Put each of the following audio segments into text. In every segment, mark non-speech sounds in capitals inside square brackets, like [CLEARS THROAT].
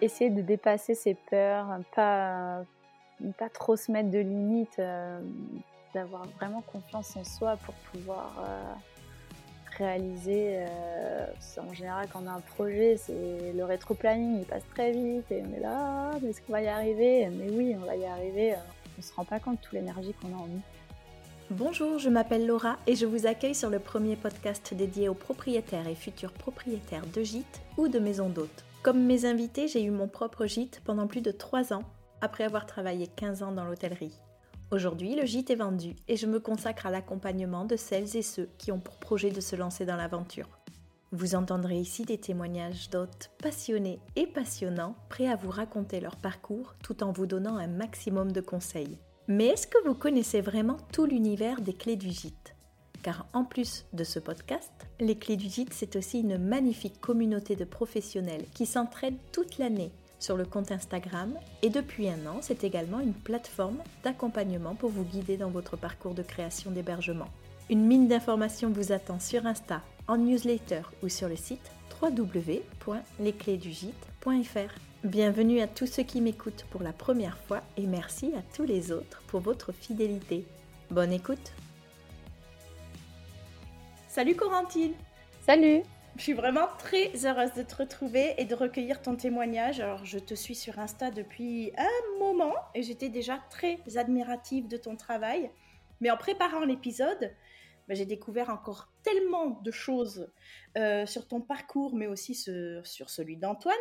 essayer de dépasser ses peurs, pas, pas trop se mettre de limites, d'avoir vraiment confiance en soi pour pouvoir réaliser. en général, quand on a un projet, c'est le rétro-planning, il passe très vite. Et on est là, mais est-ce qu'on va y arriver? Mais oui, on va y arriver. On ne se rend pas compte de toute l'énergie qu'on a en nous. Bonjour, je m'appelle Laura et je vous accueille sur le premier podcast dédié aux propriétaires et futurs propriétaires de gîtes ou de maisons d'hôtes. Comme mes invités, j'ai eu mon propre gîte pendant plus de 3 ans, après avoir travaillé 15 ans dans l'hôtellerie. Aujourd'hui, le gîte est vendu et je me consacre à l'accompagnement de celles et ceux qui ont pour projet de se lancer dans l'aventure. Vous entendrez ici des témoignages d'hôtes passionnés et passionnants, prêts à vous raconter leur parcours tout en vous donnant un maximum de conseils. Mais est-ce que vous connaissez vraiment tout l'univers des clés du gîte? Car en plus de ce podcast, les clés du gîte, c'est aussi une magnifique communauté de professionnels qui s'entraident toute l'année sur le compte Instagram et depuis un an, c'est également une plateforme d'accompagnement pour vous guider dans votre parcours de création d'hébergement. Une mine d'informations vous attend sur Insta, en newsletter ou sur le site www.lesclésdugite.fr. Bienvenue à tous ceux qui m'écoutent pour la première fois et merci à tous les autres pour votre fidélité. Bonne écoute Salut Corentine Salut Je suis vraiment très heureuse de te retrouver et de recueillir ton témoignage. Alors je te suis sur Insta depuis un moment et j'étais déjà très admirative de ton travail. Mais en préparant l'épisode, bah, j'ai découvert encore tellement de choses euh, sur ton parcours, mais aussi sur celui d'Antoine,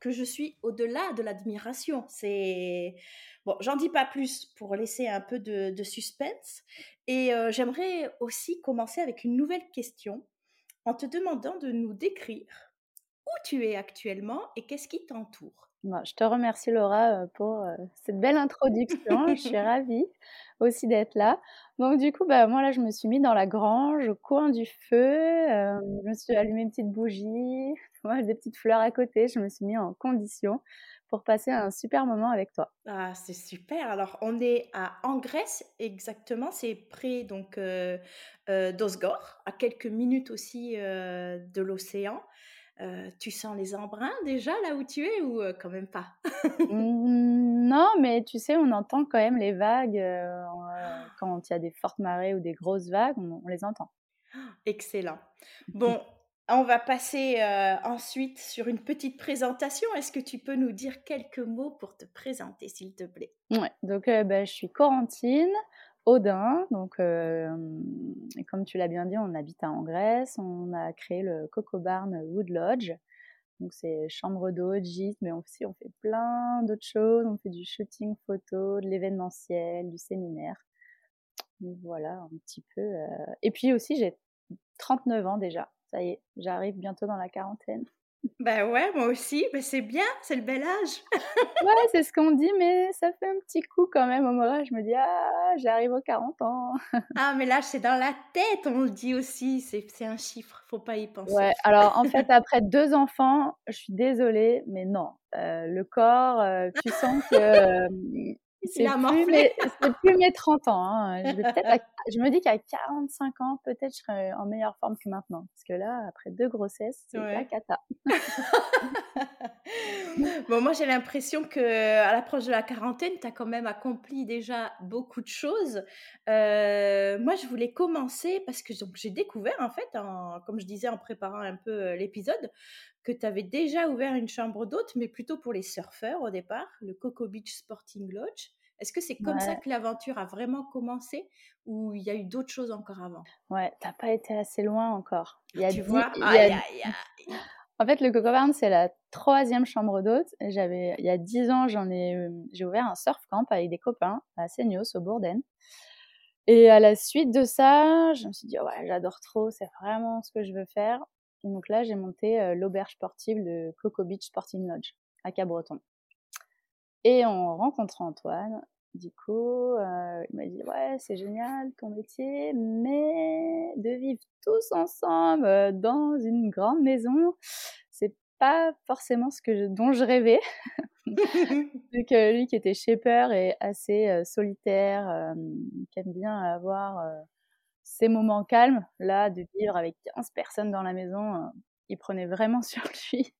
que je suis au-delà de l'admiration. C'est bon, j'en dis pas plus pour laisser un peu de, suspense. Et euh, j'aimerais aussi commencer avec une nouvelle question en te demandant de nous décrire où tu es actuellement et qu'est-ce qui t'entoure. je te remercie Laura euh, pour euh, cette belle introduction. je suis [LAUGHS] ravie aussi d'être là. Donc du coup, bah, moi là, je me suis mis dans la grange, au coin du feu. je me suis allumé une petite bougie, [LAUGHS] moi, des petites fleurs à côté. Je me suis mis en condition pour passer un super moment avec toi. Ah, c'est super. Alors, on est à en Grèce exactement. C'est près donc euh, euh, d'Osgore, à quelques minutes aussi euh, de l'océan. Tu sens les embruns déjà là où tu es ou quand même pas? Mmh, Non, mais tu sais, on entend quand même les vagues quand il y a des fortes marées ou des grosses vagues, on, on les entend. Excellent. Bon, on va passer euh, ensuite sur une petite présentation. Est-ce que tu peux nous dire quelques mots pour te présenter, s'il te plaît? Ouais, donc euh, bah, je suis Corentine Audin. Donc, euh, comme tu l'as bien dit, on habite en Grèce. On a créé le Coco Barn Wood Lodge. Donc, c'est chambre d'hôte, gîte, mais aussi on fait plein d'autres choses. On fait du shooting photo, de l'événementiel, du séminaire. Voilà, un petit peu. Et puis aussi, j'ai 39 ans déjà ça y est, j'arrive bientôt dans la quarantaine. Ben ouais, moi aussi, mais c'est bien, c'est le bel âge. [LAUGHS] ouais, c'est ce qu'on dit, mais ça fait un petit coup quand même au moment je me dis, ah, j'arrive aux 40 ans. [LAUGHS] ah, mais là, c'est dans la tête, on le dit aussi, c'est un chiffre, faut pas y penser. Ouais, alors en fait, après deux enfants, je suis désolée, mais non, euh, le corps, euh, tu sens que euh, [LAUGHS] c'est plus, mes, plus mes 30 ans. Hein. Je, [LAUGHS] je, me dis qu'à 45 ans, peut-être je serai en meilleure forme que maintenant. Parce que là, après deux grossesses, c'est la cata. [LAUGHS] bon, moi, j'ai l'impression que à l'approche de la quarantaine, tu as quand même accompli déjà beaucoup de choses. Euh, moi, je voulais commencer parce que j'ai découvert, en fait, comme je disais en préparant un peu euh, l'épisode, que tu avais déjà ouvert une chambre d'hôte, mais plutôt pour les surfeurs au départ, le Coco Beach Sporting Lodge. Est-ce que c'est comme ça que l'aventure a vraiment commencé ou il y a eu d'autres choses encore avant? Ouais, t'as pas été assez loin encore. Il y a tu vois En fait, le Coco Barn, c'est la troisième chambre d'hôte. J'avais, il y a dix ans, j'en ai, euh, j'ai ouvert un surf camp avec des copains à Seignos, au Bourdaine. Et à la suite de ça, je me suis dit, ouais, j'adore trop, c'est vraiment ce que je veux faire. Et donc là, j'ai monté euh, l'auberge sportive de Coco Beach Sporting Lodge à Cabreton. Et en rencontrant Antoine, du coup, euh, il m'a dit ouais, c'est génial ton métier, mais de vivre tous ensemble euh, dans une grande maison, c'est pas forcément ce que dont je rêvais. [LAUGHS] Vu que lui qui était shaper et assez solitaire, qui aime bien avoir ces moments calmes, là, de vivre avec 15 personnes dans la maison, il prenait vraiment [LAUGHS] sur lui.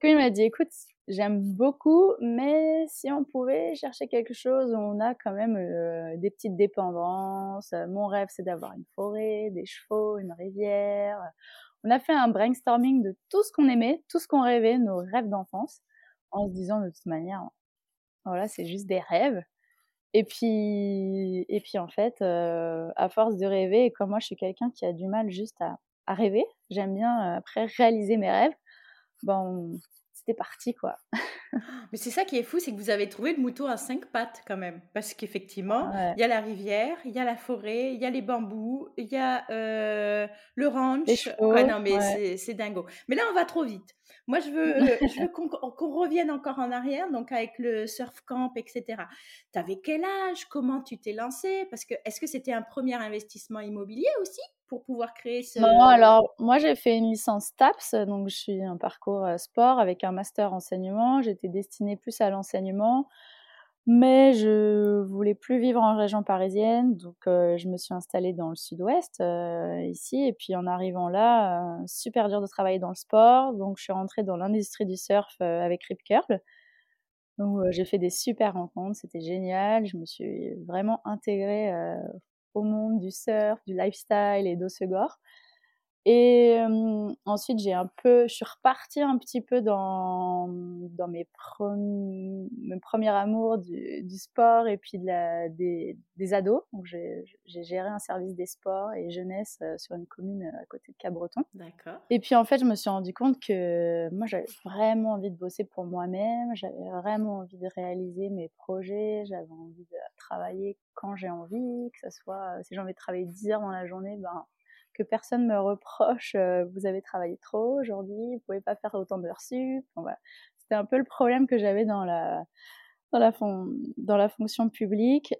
Coup, il m'a dit, écoute, j'aime beaucoup, mais si on pouvait chercher quelque chose on a quand même des petites dépendances. Mon rêve, c'est d'avoir une forêt, des chevaux, une rivière. On a fait un brainstorming de tout ce qu'on aimait, tout ce qu'on rêvait, nos rêves d'enfance, en se disant de toute manière, voilà, c'est juste des rêves. Et puis, en fait, à force de rêver, et comme moi je suis quelqu'un qui a du mal juste à, à rêver, j'aime bien après réaliser mes rêves, bon, c'était parti quoi. [LAUGHS] Mais c'est ça qui est fou, c'est que vous avez trouvé le mouton à cinq pattes quand même. Parce qu'effectivement, il y a la rivière, il y a la forêt, il y a les bambous, il y a le ranch. non, mais c'est dingo. Mais là, on va trop vite. Moi, je veux, [LAUGHS] je veux qu'on revienne encore en arrière, donc avec le surf camp, etc. Tu avais quel âge? Comment tu t'es lancé Parce que est-ce que c'était un premier investissement immobilier aussi? Pour pouvoir créer ce... Non, alors moi j'ai fait une licence TAPS, donc je suis un parcours sport avec un master enseignement. J'étais destinée plus à l'enseignement. Mais je voulais plus vivre en région parisienne, donc je me suis installée dans le sud-ouest, ici. Et puis en arrivant là, super dur de travailler dans le sport, donc je suis rentrée dans l'industrie du surf avec Rip Curl. Donc j'ai fait des super rencontres, c'était génial. Je me suis vraiment intégrée au monde du surf, du lifestyle et d'Ossegor. Et ensuite, j'ai un peu, je suis repartie un petit peu dans, dans mes, premiers, mes premiers amours du, du, sport et puis de la, des, des ados. Donc, j'ai géré un service des sports et jeunesse sur une commune à côté de Cabreton. D'accord. Et puis, en fait, je me suis rendu compte que moi, j'avais vraiment envie de bosser pour moi-même. J'avais vraiment envie de réaliser mes projets. J'avais envie de travailler quand j'ai envie, que ce soit, si j'ai envie de travailler 10 heures dans la journée, ben, que personne me reproche euh, vous avez travaillé trop aujourd'hui, vous pouvez pas faire autant d'heures sup. C'était un peu le problème que j'avais dans la, dans, la dans la fonction publique.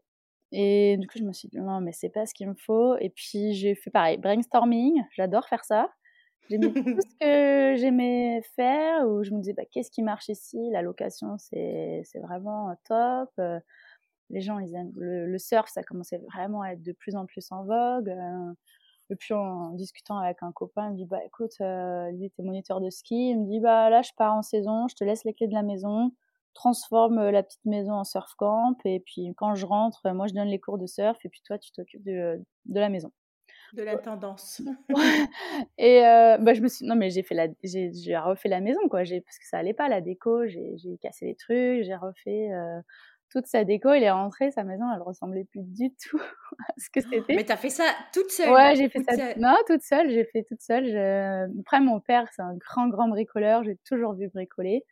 Et du coup, je me suis dit, non, mais c'est pas ce qu'il me faut. Et puis, j'ai fait pareil, brainstorming, j'adore faire ça. J'ai mis [LAUGHS] tout ce que j'aimais faire, où je me disais, bah, qu'est-ce qui marche ici? La location, c'est vraiment top. Euh, les gens, ils aiment le, le, surf, ça commençait vraiment à être de plus en plus en vogue. Euh, et puis en discutant avec un copain, il me dit bah écoute, euh, lui était moniteur de ski, il me dit bah là je pars en saison, je te laisse les clés de la maison, transforme euh, la petite maison en surf camp. Et puis quand je rentre, moi je donne les cours de surf. Et puis toi tu t'occupes de, de la maison. De la tendance. [LAUGHS] et euh, bah, je me suis non mais j'ai fait la j'ai refait la maison quoi, j'ai parce que ça allait pas la déco, j'ai cassé les trucs, j'ai refait toute sa déco, il est rentré, sa maison, elle ressemblait plus du tout [LAUGHS] à ce que c'était. Mais t'as fait ça toute seule? Ouais, j'ai fait ça. Non, toute seule, j'ai fait toute seule. Après, mon père, c'est un grand, grand bricoleur, j'ai toujours vu bricoler.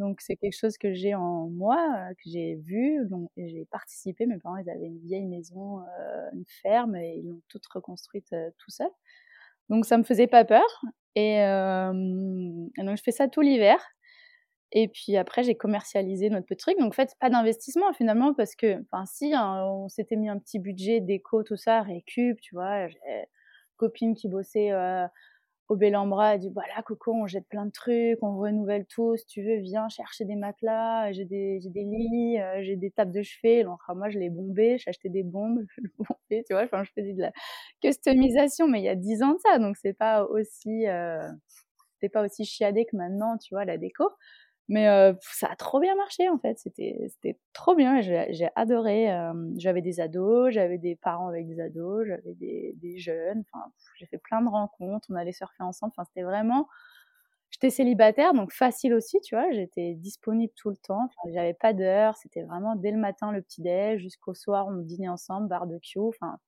Donc, c'est quelque chose que j'ai en moi, euh, que j'ai vu, donc j'ai participé. Mes parents, ils avaient une vieille maison, euh, une ferme, et ils l'ont toute reconstruite euh, tout seul. Donc, ça me faisait pas peur. Et, et donc, je fais ça tout l'hiver. Et puis après, j'ai commercialisé notre petit truc. Donc, en fait, pas d'investissement finalement, parce que, enfin, si, hein, on s'était mis un petit budget déco, tout ça, récup, tu vois. J'ai une copine qui bossait euh, au Bellambra, elle dit voilà, Coco, on jette plein de trucs, on renouvelle tout. Si tu veux, viens chercher des matelas. J'ai des, des lits, euh, j'ai des tables de chevet. Donc, moi, je l'ai bombé, j'ai acheté des bombes, [LAUGHS] je tu vois. Enfin, je faisais de la customisation, mais il y a 10 ans de ça. Donc, c'est pas aussi, euh, c'est pas aussi chiadé que maintenant, tu vois, la déco. Mais ça a trop bien marché en fait, c'était trop bien, j'ai adoré. j'avais des ados, j'avais des parents avec des ados, j'avais des, jeunes, enfin, j'ai fait plein de rencontres, on allait surfer ensemble, c'était vraiment. J'étais célibataire, donc facile aussi, tu vois, j'étais disponible tout le temps, j'avais pas d'heure, c'était vraiment dès le matin le petit-déj, jusqu'au soir on dînait ensemble, barbecue, enfin,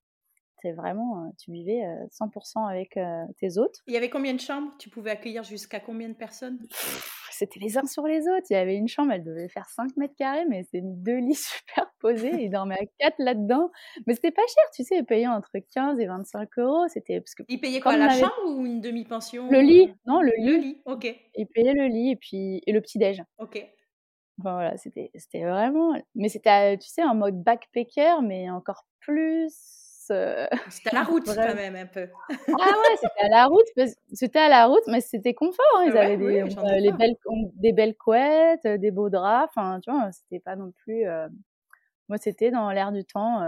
c'est vraiment, tu vivais 100% avec tes autres. Il y avait combien de chambres? Tu pouvais accueillir jusqu'à combien de personnes? C'était les uns sur les autres. Il y avait une chambre, elle devait faire 5 mètres carrés, mais c'est deux lits [LAUGHS] superposés. Ils dormaient à 4 là-dedans. Mais c'était pas cher, tu sais, ils payaient entre 15 et 25 euros. C'était parce que. Ils payaient quoi, la chambre ou une demi-pension? Le lit, non, le lit. Le lit, ok. Ils payaient le lit et puis et le petit-déj. Ok. Enfin voilà, c'était vraiment. Mais c'était, tu sais, en mode backpacker, mais encore plus euh, c'était à la route quand même un peu. ah ouais, c'était à la route. C'était à la route, mais c'était confort. Hein. Ils avaient des, euh, les belles, des belles couettes, euh, des beaux draps. Enfin, tu vois, c'était pas non plus. Moi, c'était dans l'air du temps,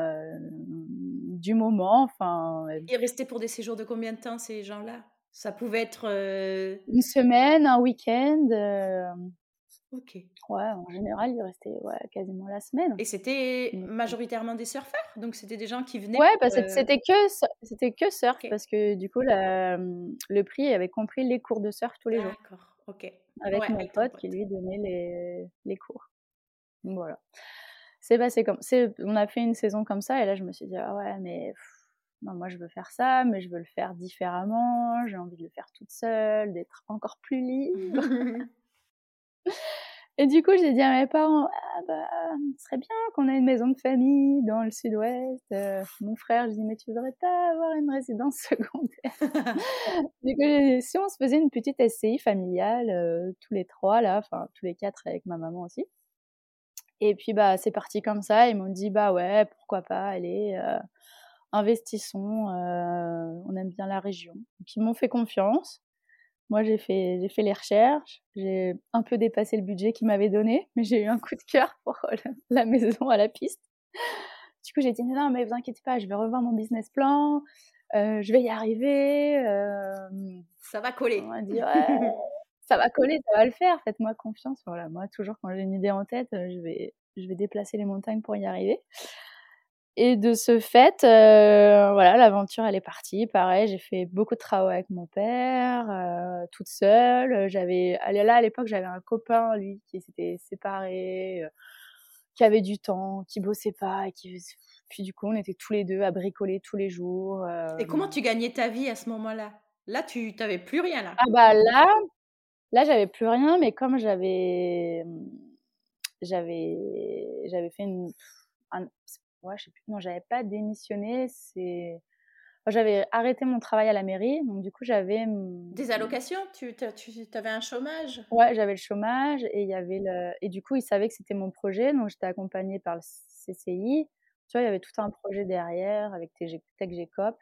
du moment. Enfin. Ils restaient pour des séjours de combien de temps ces gens-là? Ça pouvait être une semaine, un week-end. Ok. Ouais, en général, ils restaient ouais, quasiment la semaine. Et c'était majoritairement des surfeurs? Donc c'était des gens qui venaient Ouais, bah, euh, c'était que c'était que surf parce que du coup la, le prix avait compris les cours de surf tous les jours D'accord, ok. avec Ouais, mon avec pote pote. qui lui donnait les les cours. Donc voilà. C'est passé comme on a fait une saison comme ça et là je me suis dit: «Ah ouais mais pff, non moi je veux faire ça, mais je veux le faire différemment, j'ai envie de le faire toute seule, d'être encore plus libre». [LAUGHS] [LAUGHS] Et du coup, j'ai dit à mes parents: «Ah bah, ce serait bien qu'on ait une maison de famille dans le sud-ouest». Heu, mon frère, je dis: «Mais tu voudrais pas avoir une résidence [LAUGHS] secondaire?» Du coup, dit: «Si on se faisait une petite SCI familiale, heu, tous les 3 là, enfin tous les 4 avec ma maman aussi». Et puis bah, c'est parti comme ça. Ils m'ont dit: «Bah ouais, pourquoi pas, allez, heu, investissons, on aime bien la région». Donc ils m'ont fait confiance. Moi, j'ai fait j'ai fait les recherches, j'ai un peu dépassé le budget qu'ils m'avaient donné, mais j'ai eu un coup de cœur [LAUGHS] pour la maison à la piste. Du coup, j'ai dit: «Non, mais vous inquiétez pas, je vais revoir mon business plan, heu, je vais y arriver, hem». Ça va coller. On m'a dit: «Ouais, [LAUGHS] ça va coller, ça va le faire, faites-moi confiance». Voilà, moi toujours quand j'ai une idée en tête, heu, je vais je vais déplacer les montagnes pour y arriver. Et de ce fait, heu, voilà, l'aventure elle est partie. Pareil, j'ai fait beaucoup de travaux avec mon père, heu, toute seule. J'avais là, à l'époque, j'avais un copain, lui, qui s'était séparé, heu, qui avait du temps, qui bossait pas et qui puis du coup, on était tous les 2 à bricoler tous les jours, Et comment tu gagnais ta vie à ce moment-là? Là, tu tu avais plus rien là? Ah bah là là, j'avais plus rien, mais comme j'avais, j'avais j'avais fait une un ouais, je sais plus, non, j'avais pas démissionné, c'est j'avais arrêté mon travail à la mairie, donc du coup, j'avais, Des allocations? Tu tu avais un chômage? Ouais, j'avais le chômage et il y avait le et du coup, ils savaient que c'était mon projet, donc j'étais accompagnée par le CCI. Tu vois, il y avait tout un projet derrière avec TG TechGecop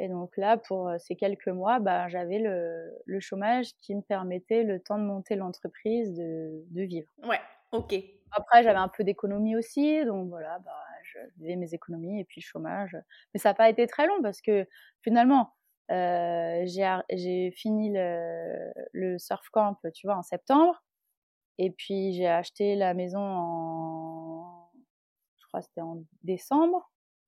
et donc là, pour, heu, ces quelques mois, bah, j'avais le le chômage qui me permettait, le temps de monter l'entreprise, de de vivre. Ouais, OK. Après, j'avais un peu d'économies aussi, donc voilà, bah, je faisais mes économies et puis chômage. Mais ça a pas été très long parce que finalement, heu, j'ai fini le le surf camp, tu vois, en septembre et puis j'ai acheté la maison en je crois c'était en décembre,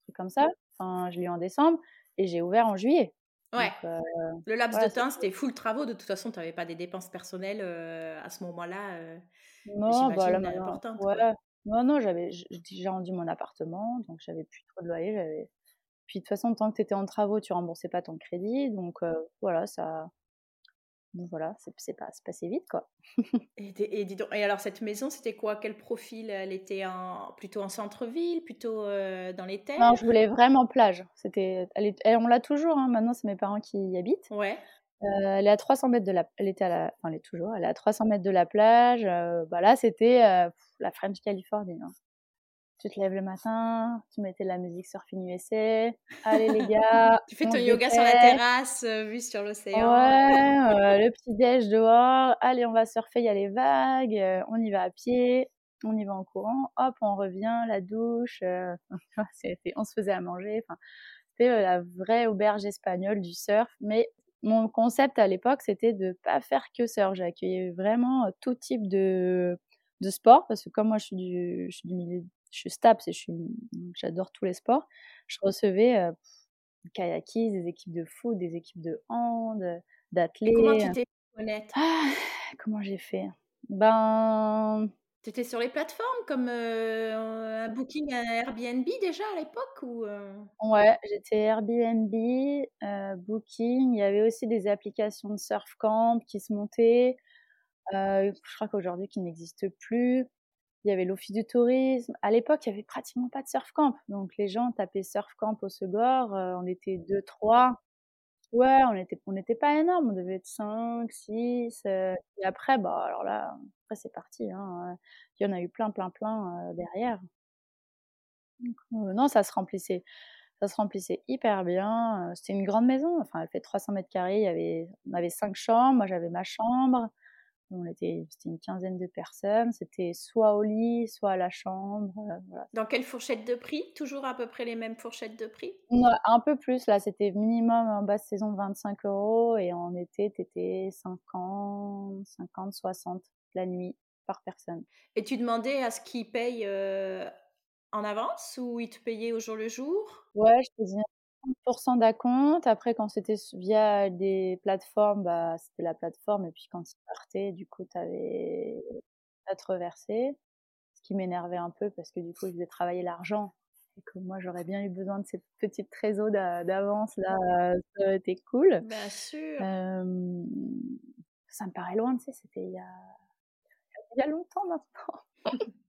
un truc comme ça. Enfin, je l'ai eu en décembre et j'ai ouvert en juillet. Ouais. Donc, heu, Le laps ouais, de temps, c'était full travaux. De toute façon, tu avais pas des dépenses personnelles, heu, à ce moment-là, heu, non, bah, là maintenant ouais? Non, non, j'avais j'ai rendu mon appartement, donc j'avais plus trop de loyer, j'avais puis de toute façon, tant que tu étais en travaux, tu remboursais pas ton crédit, donc heu, voilà, ça donc voilà, c'est c'est pas c'est passé vite, quoi. [LAUGHS] Et et dis donc et alors cette maison, c'était quoi? Quel profil? Elle était en plutôt en centre-ville, plutôt, heu, dans les Non, terres? je voulais vraiment plage. C'était elle est et on l'a toujours, hein, maintenant, c'est mes parents qui y habitent. Ouais. Heu, elle est à 300 mètres de la elle était à la enfin, elle est toujours, elle est à 300 mètres de la plage, bah, là, c'était, la French Californie, hein. Tu te lèves le matin, tu mettais la musique Surfing USA: «Allez les gars, [LAUGHS] Tu fais on ton yoga sur la dépêche». terrasse, heu, vue sur Ouais, [LAUGHS] l'océan, heu, le petit déj dehors: «Allez, on va surfer, il y a les vagues, heu, on y va à pied, on y va en courant, hop, on revient, la douche», [LAUGHS] c'était on se faisait à manger, c'était, la vraie auberge espagnole du surf. Mais mon concept à l'époque, c'était de pas faire que surf. J'accueillais vraiment, tout type de de sport parce que comme moi je suis du je suis du milieu je suis STAPS et je suis j'adore tous les sports. Je recevais, heu, du kayakisme, des équipes de foot, des équipes de hand, et comment tu t'es connaître? Ah! Comment j'ai fait? Ben Tu étais sur les plateformes comme, un Booking, un Airbnb déjà à l'époque ou, heu? ouais, j'étais Airbnb, Booking, il y avait aussi des applications de surf camp qui se montaient, heu, je crois qu'aujourd'hui qui n'existent plus. Il y avait l'office du tourisme. À l'époque, il y avait pratiquement pas de surf camp, donc les gens tapaient surf camp au Segor, heu, on était 2-3. Ouais, on était on n'était pas énorme, on devait être 5-6, heu, et après, bah, alors là, après c'est parti, hein, il y en a eu plein, plein, plein, heu, derrière. Non, ça se remplissait ça se remplissait hyper bien, c'était une grande maison, enfin elle fait 300 carrés. il y avait on avait 5 chambres, moi j'avais ma chambre, on était c'était une quinzaine de personnes, c'était soit au lit, soit à la chambre, voilà. Dans quelle fourchette de prix? Toujours à peu près les mêmes fourchettes de prix? Un peu plus là, c'était minimum en basse saison 25 € et en été, tu étais 50-50-60 la nuit. par personne. Et tu demandais à ce qu'ils payent en avance ou ils te payaient au jour le jour? Ouais, je faisais 30% d'acompte. Après, quand c'était via des plateformes, bah, c'était la plateforme. Et puis quand ils partaient, du coup, tu avais à te reverser. Ce qui m'énervait un peu parce que du coup, ils faisaient travailler l'argent. Et que moi, j'aurais bien eu besoin de cette petite trésor d'avance. Là, ça aurait été cool. Bien sûr. ça me paraît loin, tu sais, c'était il y a, il y a longtemps maintenant. [LAUGHS]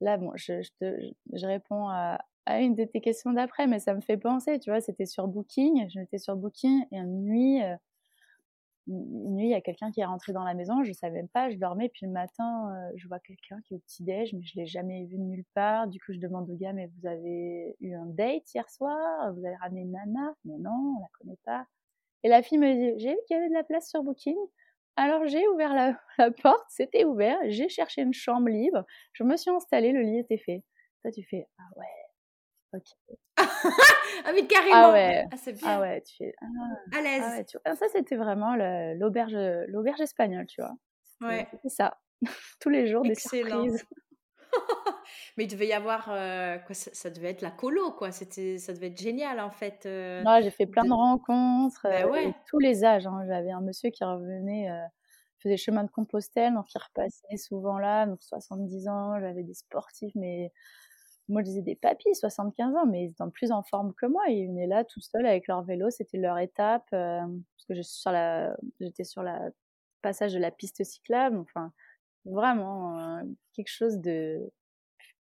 Là, bon, je, je, te, je réponds à, à, une de tes questions d'après, mais ça me fait penser, tu vois, c'était sur Booking, je m'étais sur Booking, et une nuit, euh, une nuit, il y a quelqu'un qui est rentré dans la maison, je savais même pas, je dormais, puis le matin, euh, je vois quelqu'un qui est au petit-déj, mais je l'ai jamais vu de nulle part, du coup, je demande au gars, mais vous avez eu un date hier soir? Vous avez ramené nana? Mais non, on la connaît pas. Et la fille me dit, j'ai vu qu'il y avait de la place sur Booking, alors j'ai ouvert la, [LAUGHS] porte, c'était ouvert, j'ai cherché une chambre libre, je me suis installée, le lit était fait. Toi tu fais ah ouais, ok. [LAUGHS] ah mais carrément. Ah ouais. Ah, c'est bien. Ah ouais, tu fais ah, à l'aise. Ah ouais, tu. Ça c'était vraiment l'auberge l'auberge espagnole, tu vois. Ouais. C'est ça. [LAUGHS] Tous les jours des surprises. [LAUGHS] Mais il devait y avoir, quoi, ça, devait être la colo, quoi. C'était, ça devait être génial, en fait. j'ai fait plein de, rencontres, ben tous les âges. Hein. J'avais un monsieur qui revenait, faisait chemin de Compostelle, donc il repassait souvent là, donc 70 ans. J'avais des sportifs, mais moi je disais des papis, 75 ans, mais ils étaient plus en forme que moi. Ils venaient là tout seuls avec leur vélo, c'était leur étape, parce que sur la, j'étais sur la passage de la piste cyclable, enfin vraiment quelque chose de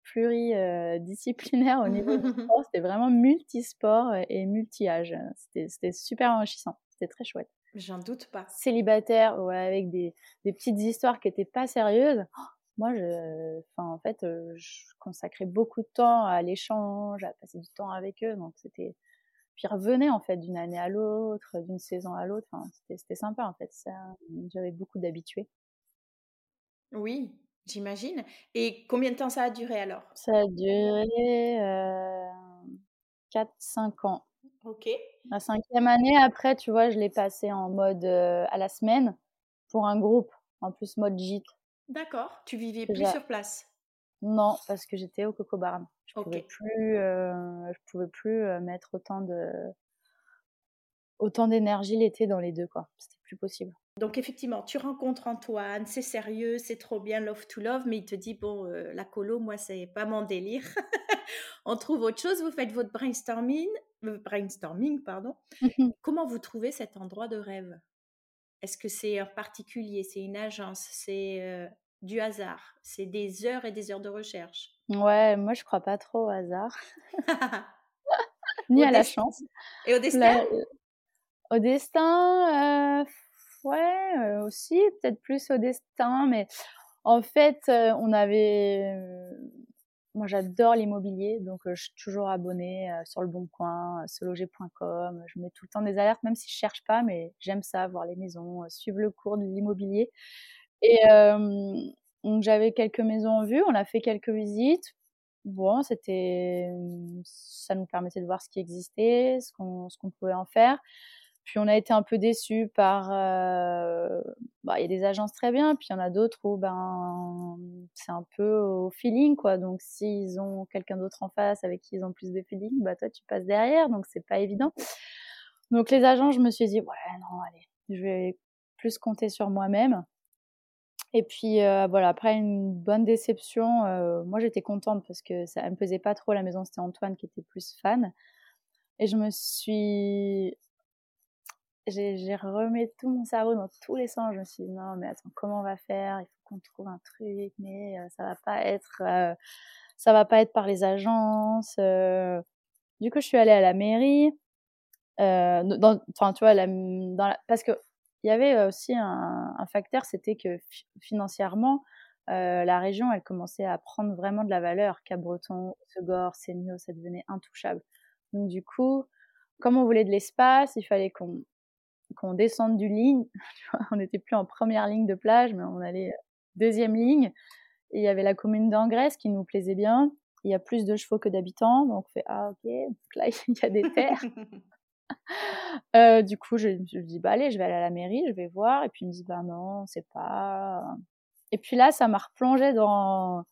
pluridisciplinaire au niveau du [LAUGHS] sport. C'était vraiment multisport et multi-âge. C'était super enrichissant. C'était très chouette. J'en doute pas. Célibataire, ouais, avec des, des petites histoires qui étaient pas sérieuses. Oh, moi, je, enfin, en fait, je consacrais beaucoup de temps à l'échange, à passer du temps avec eux. Donc, c'était, puis revenait en fait d'une année à l'autre, d'une saison à l'autre. Enfin, c'était sympa en fait. J'avais beaucoup d'habitués. Oui, j'imagine. Et combien de temps ça a duré alors? Ça a duré euh, 4-5 ans. Ok. La cinquième année, après, tu vois, je l'ai passé en mode euh, à la semaine pour un groupe, en plus mode gîte. D'accord. Tu vivais plus sur place? Non, parce que j'étais au Coco Barn. Je ne pouvais plus, euh, je pouvais plus euh, mettre autant de autant d'énergie l'été dans les deux, quoi. C'était plus possible. Donc effectivement, tu rencontres Antoine, c'est sérieux, c'est trop bien, love to love, mais il te dit bon, euh, la colo, moi c'est pas mon délire. [LAUGHS] On trouve autre chose. Vous faites votre brainstorming, euh, brainstorming pardon. [LAUGHS] Comment vous trouvez cet endroit de rêve? Est-ce que c'est un particulier, c'est une agence, c'est euh, du hasard, c'est des heures et des heures de recherche? Ouais, moi je crois pas trop au hasard, [LAUGHS] ni à la chance. Et au destin? Au destin ouais, aussi, peut-être plus au destin, mais en fait, on avait. Moi, j'adore l'immobilier, donc je suis toujours abonnée sur le Bon Coin, seloger.com. Je mets tout le temps des alertes, même si je cherche pas, mais j'aime ça, voir les maisons, suivre le cours de l'immobilier. Et donc, j'avais quelques maisons en vue, on a fait quelques visites. Bon, c'était, ça nous permettait de voir ce qui existait, ce qu'on, ce qu'on pouvait en faire. Puis on a été un peu déçus par. Euh, bah, il y a des agences très bien, puis il y en a d'autres où ben, c'est un peu au feeling, quoi. Donc s'ils ont quelqu'un d'autre en face avec qui ils ont plus de feeling, bah toi tu passes derrière, donc c'est pas évident. Donc les agents, je me suis dit, ouais, non, allez, je vais plus compter sur moi-même. Et puis euh, voilà, après une bonne déception, euh, moi j'étais contente parce que ça ne me pesait pas trop la maison, c'était Antoine qui était plus fan. Et je me suis j'ai remis tout mon cerveau dans tous les sens. Je me suis dit, non, mais attends, comment on va faire? Il faut qu'on trouve un truc, mais euh, ça va pas être, euh, ça va pas être par les agences. Euh. Du coup, je suis allée à la mairie. Enfin, tu vois, dans parce que il y avait aussi un, facteur, c'était que financièrement, la région, elle commençait à prendre vraiment de la valeur. Cabreton, Segor, Sénio, ça devenait intouchable. Donc du coup, comme on voulait de l'espace, il fallait qu'on qu'on descende du ligne, [LAUGHS] on n'était plus en première ligne de plage, mais on allait euh, deuxième ligne. Et il y avait la commune d'Angresse qui nous plaisait bien. Il y a plus de chevaux que d'habitants, donc on fait ah ok, donc là [LAUGHS] il y a des terres. [LAUGHS] euh, du coup, je, je dis bah allez, je vais aller à la mairie, je vais voir. Et puis ils me disent bah non, c'est pas, Et puis là, ça m'a replongé dans,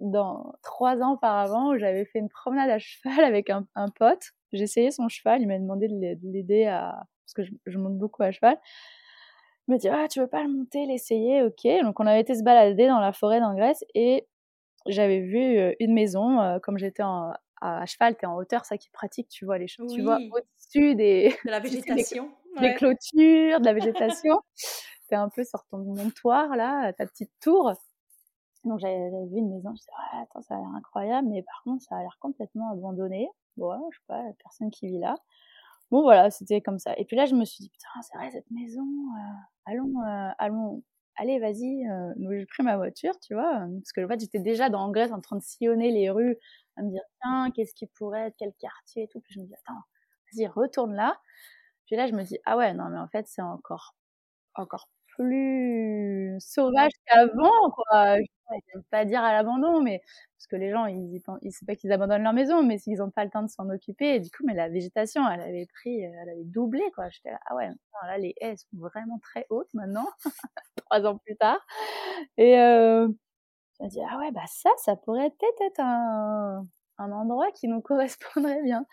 dans trois ans auparavant où j'avais fait une promenade à cheval avec un, un pote. J'ai essayé son cheval, il m'a demandé de l'aider à, parce que je, je, monte beaucoup à cheval. Il m'a dit, ah, tu veux pas le monter, l'essayer, ok. Donc on avait été se balader dans la forêt d'Angresse et j'avais vu une maison, comme j'étais à cheval, tu es en hauteur, ça qui est pratique, tu vois les choses, tu vois au-dessus des, de la [LAUGHS] végétation, des, clôtures, de la [LAUGHS] végétation. tu es un peu sur ton montoir là, ta petite tour. Donc j'avais vu une maison, je disais ouais, attends, ça a l'air incroyable, mais par contre ça a l'air complètement abandonné. Bon, je sais pas, personne qui vit là. Bon voilà, c'était comme ça. Et puis là je me suis dit putain, c'est vrai cette maison, euh, allons, euh, allons allez, vas-y. Euh, donc j'ai pris ma voiture, tu vois, parce que en fait, j'étais déjà dans Grèce en train de sillonner les rues, à me dire, tiens, qu'est-ce qui pourrait être, quel quartier et tout. Puis je me dis, attends, vas-y, retourne là. Puis là, je me dis, ah ouais, non, mais en fait, c'est encore, encore plus sauvage qu'avant, quoi. Je ne vais pas dire à l'abandon, mais parce que les gens, ils, ils, c'est pas qu'ils abandonnent leur maison, mais s'ils n'ont pas le temps de s'en occuper. Et du coup, mais la végétation, elle avait pris, elle avait doublé, quoi. J'étais là, ah ouais, là, les haies sont vraiment très hautes maintenant, [LAUGHS] trois ans plus tard. Et euh, je me dis, ah ouais, bah ça, ça pourrait peut-être être un, un endroit qui nous correspondrait bien.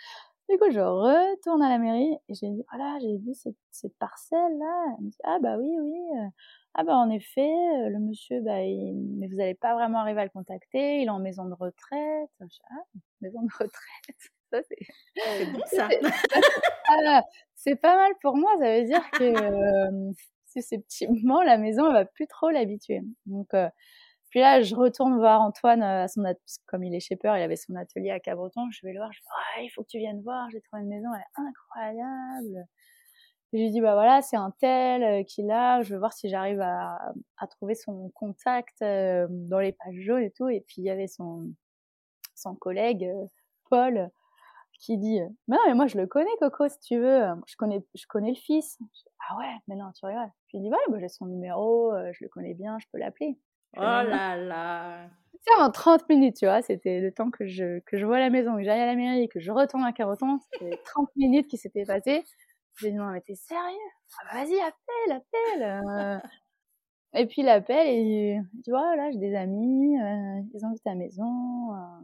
Du coup, je retourne à la mairie et j'ai dit, voilà, j'ai vu cette, cette parcelle-là. Elle me dit, ah bah oui, oui. Euh, ah bah en effet, euh, le monsieur, bah, mais vous n'allez pas vraiment arriver à le contacter, il est en maison de retraite. Ah, maison de retraite, [LAUGHS] ça c'est... bon ça C'est pas mal pour moi, ça veut dire que euh, [LAUGHS] susceptiblement, la maison, elle va plus trop l'habituer. Donc, euh, puis là, je retourne voir Antoine à son comme il est shaper, il avait son atelier à Cabreton. Je vais le voir, je dis il faut que tu viennes voir, j'ai trouvé une maison, elle est incroyable. Et je lui dis bah voilà, c'est un tel euh, qui l'a, je vais voir si j'arrive à, trouver son contact euh, dans les pages jaunes et tout. Et puis il y avait son son collègue euh, Paul qui dit mais non mais moi je le connais Coco si tu veux, je connais je connais le fils. ah ouais, mais non tu rigoles. Puis il dit ouais, bah, j'ai son numéro, je le connais bien, je peux l'appeler. Oh là là ça en 30 minutes, tu vois, c'était le temps que je, que je vois la maison, que j'aille à la mairie, que je retourne à Caroton, c'était [LAUGHS] 30 minutes qui s'étaient passées. J'ai dit non mais t'es sérieux? Ah bah Vas-y appelle, appelle. Euh. et puis il appelle et tu vois là j'ai des amis, euh, ils ont vu ta maison, euh,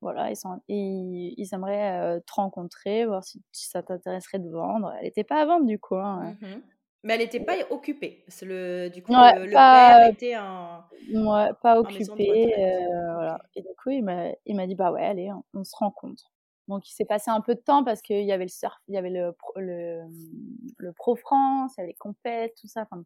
voilà ils sont, ils, ils aimeraient te rencontrer, voir si, ça t'intéresserait de vendre. Elle n'était pas à vendre du coup. Hein. Mmh mais elle n'était pas occupée. Le, du coup, le, père était. Ouais, pas occupé. voilà. Et du coup, il m'a dit bah ouais, allez, on, on se rencontre. Donc, il s'est passé un peu de temps parce qu'il y avait le surf, il y avait le, le, le Pro France, il y avait les compètes, tout ça. Enfin,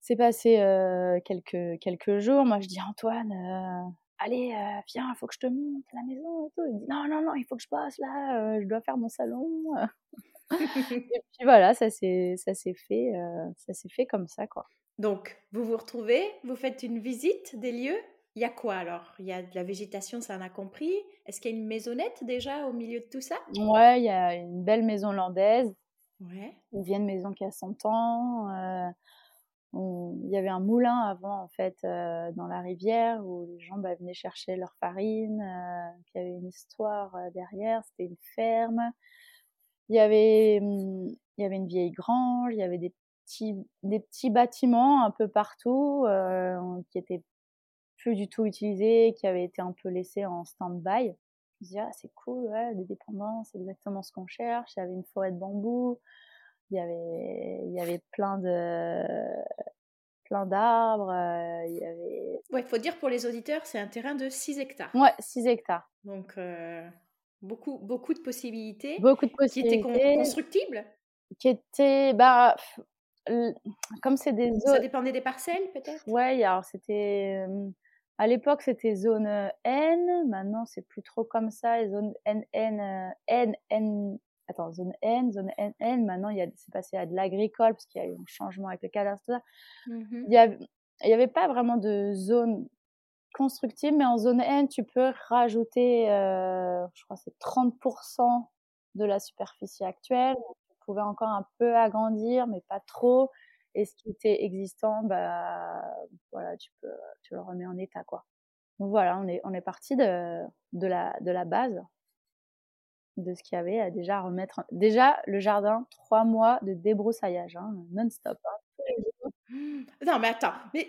c'est passé euh, quelques, quelques jours. Moi, je dis Antoine, euh, allez, euh, viens, il faut que je te monte la maison et tout. Il dit non, non, non, il faut que je passe là, je dois faire mon salon. [LAUGHS] et puis voilà, ça s'est, ça fait, ça s'est fait comme ça, quoi. Donc, vous vous retrouvez, vous faites une visite des lieux il y a quoi alors? Il y a de la végétation, ça en a compris. Est-ce qu'il y a une maisonnette déjà au milieu de tout ça? Ouais, il y a une belle maison hollandaise. Ouais. Une vieille maison qui a 100 ans. Euh, il y avait un moulin avant, en fait, euh, dans la rivière où les gens bah, venaient chercher leur farine. Euh, il y avait une histoire derrière, c'était une ferme. Il y avait, hum, il y avait une vieille grange, il y avait des petits, des petits bâtiments un peu partout qui étaient plus du tout utilisé, qui avait été un peu laissé en stand-by. Je me disais, ah, c'est cool, des dépendances, c'est exactement ce qu'on cherche. Il y avait une forêt de bambou, il y avait, il y avait plein de, plein d'arbres, euh, il y avait... Ouais, faut dire pour les auditeurs, c'est un terrain de 6 hectares. Ouais, 6 hectares. Donc, euh, beaucoup, beaucoup de possibilités. Beaucoup de possibilités. Qui étaient constructibles Qui étaient, bah, comme c'est des Ça dépendait des parcelles, peut-être? Ouais, alors c'était... À l'époque, c'était zone N. Maintenant, c'est plus trop comme ça. Zone N, N, N, N. Attends, zone N, zone N, N. Maintenant, il y a, c'est passé à de l'agricole parce qu'il y a eu un changement avec le cadastre. Tout ça. Mmh il y avait, il y avait pas vraiment de zone constructive, mais en zone N, tu peux rajouter, euh, je crois, c'est 30% de la superficie actuelle. Tu pouvais encore un peu agrandir, mais pas trop et ce qui était existant, bah voilà, tu peux, tu le remets en état quoi. Donc voilà, on est on est parti de de la de la base de ce qu'il y avait à déjà remettre. Déjà le jardin, trois mois de débroussaillage, hein, non-stop. Hein, mmh. non mais attends, mais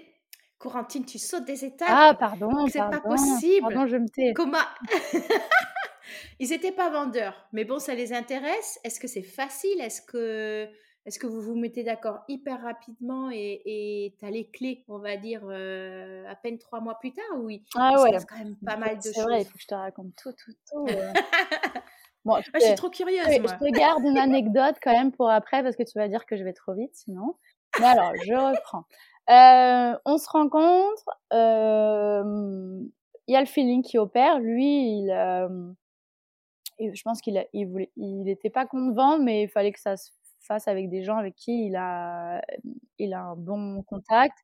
Corentine, tu sautes des étapes. Ah, pardon, c'est pas possible. pardon, je me tais. Comment [LAUGHS] Ils n'étaient pas vendeurs, mais bon, ça les intéresse. Est-ce que c'est facile? Est-ce que, est que vous vous mettez d'accord hyper rapidement et tu as les clés, on va dire, euh, à peine trois mois plus tard Oui. Ah ouais, quand même pas mal de c'est choses. vrai, il faut que je te raconte tout, tout, tout. [LAUGHS] euh. Bon, je Ah, je suis trop curieuse, je moi. te garde une anecdote quand même pour après parce que tu vas dire que je vais trop vite sinon. Mais alors, je reprends. Euh, on se rencontre, euh, il y a le feeling qui opère. Lui, il, euh, je pense qu'il il voulait, il était pas contre vendre, mais il fallait que ça se fasse avec des gens avec qui il a, il a un bon contact.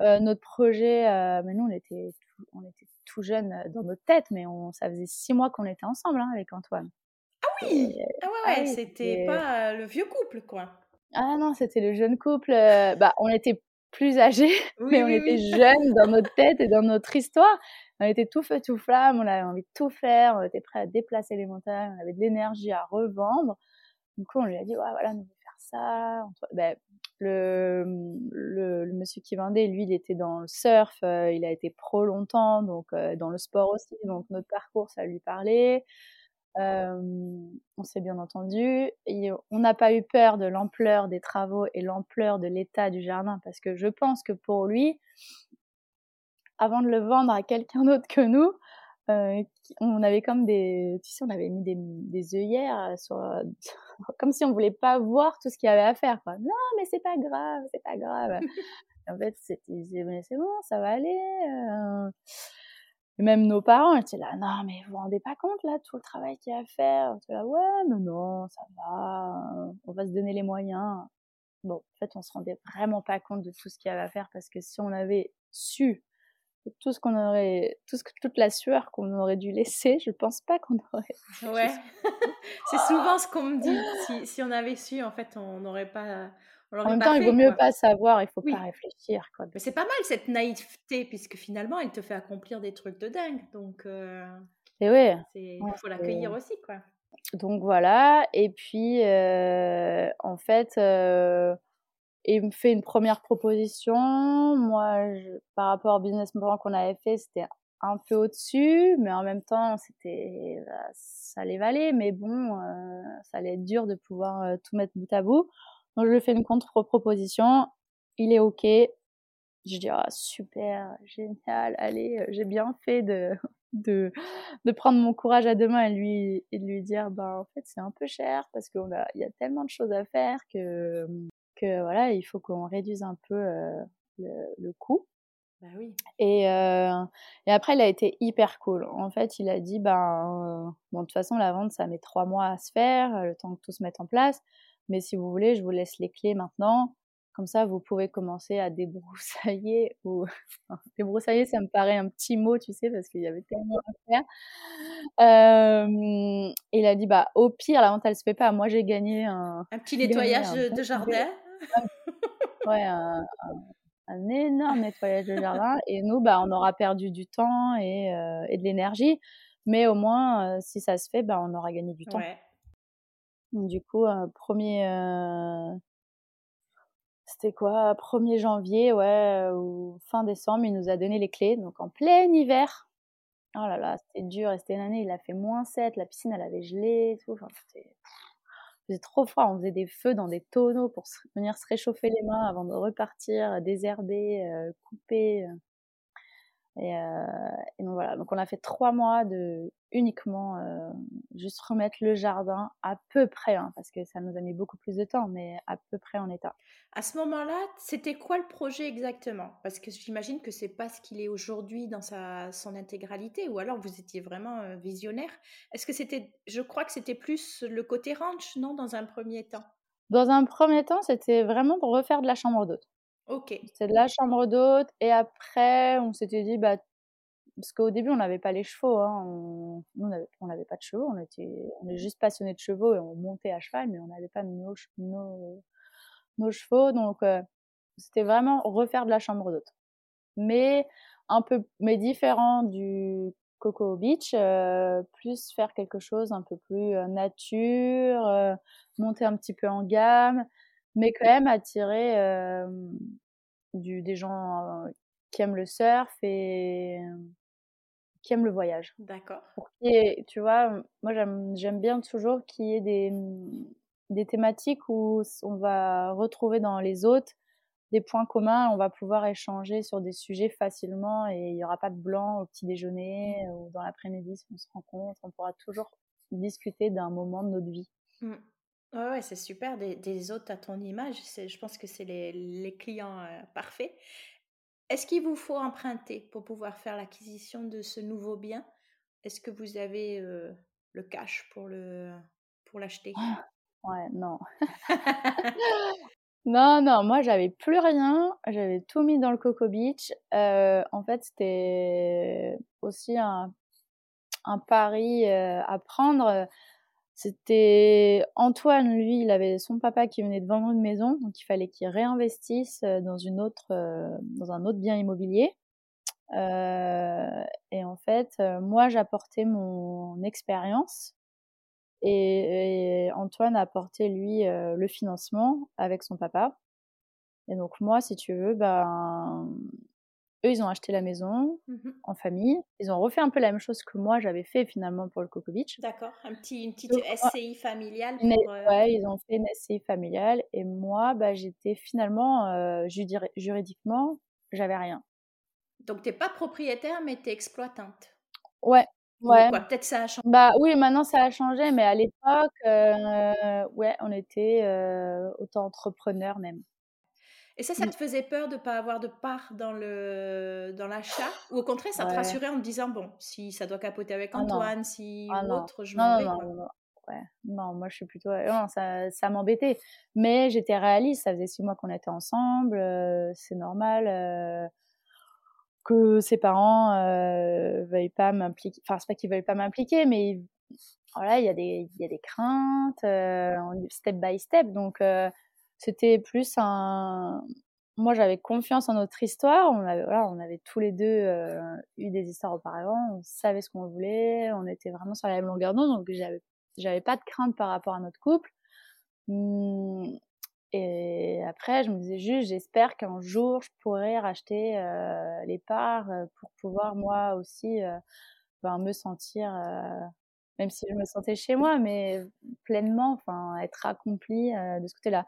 Euh, notre projet, euh, mais nous on était, tout, on était tout jeunes euh, dans notre tête, mais on, ça faisait six mois qu'on était ensemble hein, avec Antoine. Oui. Ah ouais, ah ouais, c'était pas euh, le vieux couple, quoi. ah non, c'était le jeune couple. euh, bah, on était plus âgés, [LAUGHS] Oui, mais on oui, était oui. [LAUGHS] jeunes dans notre tête et dans notre histoire. On était tout feu, tout flamme, on avait envie de tout faire, on était prêts à déplacer les montagnes, on avait de l'énergie à revendre. Du coup, on lui a dit, ouais, voilà, nous on veut faire ça. Ben, le, le, le monsieur qui vendait, lui, il était dans le surf, euh, il a été pro longtemps, donc euh, dans le sport aussi, donc notre parcours, ça lui parlait. Euh, on s'est bien entendu. Et on n'a pas eu peur de l'ampleur des travaux et l'ampleur de l'état du jardin parce que je pense que pour lui, avant de le vendre à quelqu'un d'autre que nous, euh, on avait comme des, tu sais, on avait mis des, des œillères sur, [LAUGHS] comme si on voulait pas voir tout ce qu'il y avait à faire. Quoi. Non, mais c'est pas grave, c'est pas grave. [LAUGHS] En fait, c'est bon, ça va aller. euh. Et même nos parents étaient là, non, mais vous vous rendez pas compte là, tout le travail qu'il y a à faire? Était là, ouais, mais non, ça va, on va se donner les moyens. Bon, en fait, on se rendait vraiment pas compte de tout ce qu'il y avait à faire parce que si on avait su tout ce qu'on aurait, tout ce que, toute la sueur qu'on aurait dû laisser, je pense pas qu'on aurait. [LAUGHS] Ouais. [LAUGHS] c'est souvent ce qu'on me dit. Si, si on avait su, en fait, on n'aurait pas. En même temps, il fait, vaut mieux quoi. pas savoir, il faut Oui. pas réfléchir, quoi. Mais c'est pas mal cette naïveté, puisque finalement, elle te fait accomplir des trucs de dingue. Donc, euh, Et ouais. il faut l'accueillir aussi, quoi. Donc voilà, et puis euh, en fait, euh, il me fait une première proposition. Moi, je- par rapport au business plan qu'on avait fait, c'était un peu au-dessus, mais en même temps, c'était, bah, ça allait valer, mais bon, ça allait être dur de pouvoir tout mettre bout à bout. Donc je lui fais une contre-proposition, il est ok. Je dis ah super, génial, allez, euh, j'ai bien fait de de de prendre mon courage à deux mains et lui et de lui dire bah en fait c'est un peu cher parce qu'on a il y a tellement de choses à faire que que voilà il faut qu'on réduise un peu euh, le, le coût. Bah oui. et euh, et après il a été hyper cool. En fait il a dit ben euh, bon de toute façon la vente ça met trois mois à se faire le temps que tout se mette en place mais si vous voulez je vous laisse les clés maintenant. Comme ça vous pouvez commencer à débroussailler ou [LAUGHS] débroussailler ça me paraît un petit mot tu sais parce qu'il y avait tellement à faire. Euh, il a dit bah au pire la vente elle se fait pas. Moi j'ai gagné un Un petit gagné nettoyage un de, jardin. [LAUGHS] ouais un énorme nettoyage de jardin. Et nous bah on aura perdu du temps et, euh, et de l'énergie. Mais au moins euh, si ça se fait bah on aura gagné du temps. Ouais. Du coup euh, premier euh, c'était quoi? 1er janvier ou fin décembre il nous a donné les clés donc en plein hiver oh là là c'était dur c'était une année il a fait moins 7 la piscine elle avait gelé tout enfin c'était faisait trop froid, on faisait des feux dans des tonneaux pour venir se réchauffer les mains avant de repartir, désherber, euh, couper. Euh. Et, euh, et donc voilà, donc on a fait trois mois de uniquement euh, juste remettre le jardin à peu près, hein, parce que ça nous a mis beaucoup plus de temps, mais à peu près en état. À ce moment-là, c'était quoi le projet exactement? Parce que j'imagine que c'est pas ce qu'il est aujourd'hui dans sa, son intégralité, ou alors vous étiez vraiment euh, visionnaire. Est-ce que c'était, je crois que c'était plus le côté ranch, non, dans un premier temps? Dans un premier temps, c'était vraiment pour refaire de la chambre d'hôte. Ok. C'était de la chambre d'hôte, et après, on s'était dit, bah, parce qu'au début, on n'avait pas les chevaux. Hein. On n'avait pas de chevaux. On était, juste passionnés de chevaux et on montait à cheval, mais on n'avait pas nos, che- nos, nos chevaux. Donc, euh, c'était vraiment refaire de la chambre d'hôte. Mais un peu, mais différent du Coco Beach, euh, plus faire quelque chose un peu plus euh, nature, monter un petit peu en gamme, mais quand même attirer euh, du, des gens euh, qui aiment le surf et qui aiment le voyage. D'accord. tu vois, moi j'aime bien toujours qu'il y ait des, des thématiques où on va retrouver dans les autres des points communs, on va pouvoir échanger sur des sujets facilement et il n'y aura pas de blanc au petit déjeuner ou dans l'après-midi si on se rencontre, on pourra toujours discuter d'un moment de notre vie. Mmh. Ouais, c'est super, des, des, hôtes à ton image, je pense que c'est les, les, clients euh, parfaits. Est-ce qu'il vous faut emprunter pour pouvoir faire l'acquisition de ce nouveau bien? Est-ce que vous avez euh, le cash pour le pour l'acheter? Ouais, non. [LAUGHS] [LAUGHS] non, non, moi j'avais plus rien, j'avais tout mis dans le Coco Beach. Euh, en fait, c'était aussi un, un pari à prendre c'était Antoine, lui, il avait son papa qui venait de vendre une maison, donc il fallait qu'il réinvestisse euh, dans une autre, euh, dans un autre bien immobilier. Euh, et en fait, moi, j'apportais mon expérience et, et, Antoine apportait lui le financement avec son papa. Et donc moi, si tu veux, ben eux, ils ont acheté la maison mmh en famille. Ils ont refait un peu la même chose que moi, j'avais fait finalement pour le Coco Beach. D'accord, un petit, une petite SCI familiale. Pour, euh Ouais, ils ont fait une SCI familiale. Et moi, bah, j'étais finalement, euh, juridiquement, j'avais rien. Donc, tu n'es pas propriétaire, mais tu es exploitante. Ouais. Ouais. Peut-être ça a changé. Bah oui, maintenant ça a changé, mais à l'époque, euh, ouais, on était auto-entrepreneur même. Et ça, ça mmh. te faisait peur de ne pas avoir de part dans le dans l'achat? [GASPS] Ou au contraire, ça te rassurait en te disant, bon, si ça doit capoter avec ah Antoine, si ah autre, je m'en vais. Non, non, ouais. non, moi je suis plutôt... Non, ça, ça m'embêtait. Mais j'étais réaliste, ça faisait six mois qu'on était ensemble, c'est normal que ses parents euh, veuillent pas m'impliquer. Enfin, c'est pas qu'ils veulent pas m'impliquer, mais voilà, il y, a des, y a des craintes, step by step. Donc c'était plus un. Moi, j'avais confiance en notre histoire. On avait, voilà, on avait tous les deux euh, eu des histoires auparavant. On savait ce qu'on voulait. On était vraiment sur la même longueur d'onde. Donc, j'avais, j'avais pas de crainte par rapport à notre couple. Mmh, et après, je me disais juste, j'espère qu'un jour, je pourrai racheter euh, les parts euh, pour pouvoir moi aussi ben, me sentir même si je me sentais chez moi, mais pleinement, enfin, être accomplie de ce côté-là.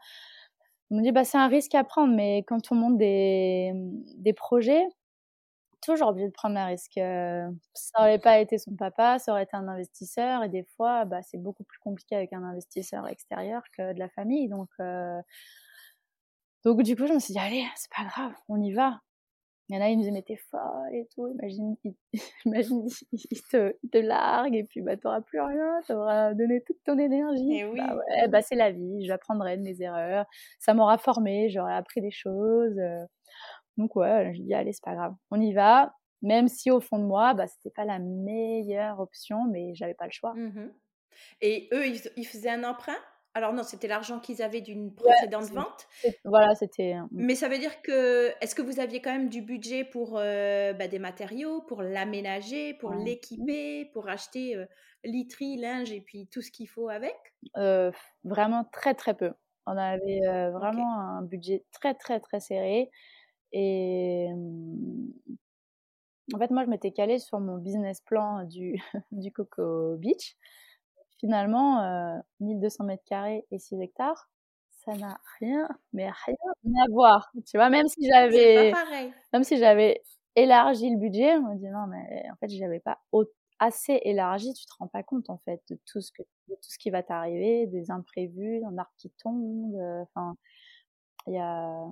On me dit, bah, c'est un risque à prendre, mais quand on monte des, des projets, toujours obligé de prendre un risque. ça n'aurait pas été son papa, ça aurait été un investisseur, et des fois, bah, c'est beaucoup plus compliqué avec un investisseur extérieur que de la famille. Donc, donc du coup, je me suis dit, allez, c'est pas grave, on y va. Il y en a, ils nous disaient, mais t'es folle et tout. Imagine, il, [LAUGHS] imagine, il te, te largue et puis bah, t'auras plus rien, t'auras donné toute ton énergie. Et oui. Bah ouais, bah c'est la vie, j'apprendrai de mes erreurs. Ça m'aura formé, j'aurai appris des choses. Euh. Donc ouais, je dis, allez, c'est pas grave, on y va. Même si au fond de moi, bah, c'était pas la meilleure option, mais j'avais pas le choix. Mmh et eux, ils, ils faisaient un emprunt? Alors non, c'était l'argent qu'ils avaient d'une précédente vente. Voilà, c'était. Mais ça veut dire que est-ce que vous aviez quand même du budget pour euh, bah, des matériaux, pour l'aménager, pour l'équiper, pour acheter euh, literie, linge et puis tout ce qu'il faut avec? Euh, Vraiment très très peu. On avait vraiment un budget très très très serré et mmh, en fait moi je m'étais calée sur mon business plan du [LAUGHS] du Coco Beach finalement, euh, 1200 mètres carrés et 6 hectares, ça n'a rien, mais rien à voir. Tu vois, même si j'avais, même si j'avais élargi le budget, on me dit non, mais en fait, j'avais pas assez élargi. Tu te rends pas compte en fait de tout ce que, de tout ce qui va t'arriver, des imprévus, un arbre qui tombe. Euh, enfin, il y a,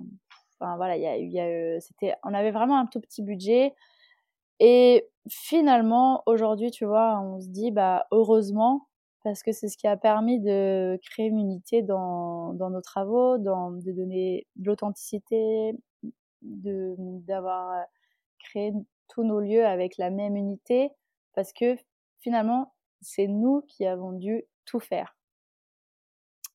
enfin voilà, il y a, y a, c'était, on avait vraiment un tout petit budget. Et finalement, aujourd'hui, tu vois, on se dit, bah, heureusement, parce que c'est ce qui a permis de créer une unité dans, nos travaux, de donner de l'authenticité, d'avoir euh, créé tous nos lieux avec la même unité, parce que finalement, c'est nous qui avons dû tout faire.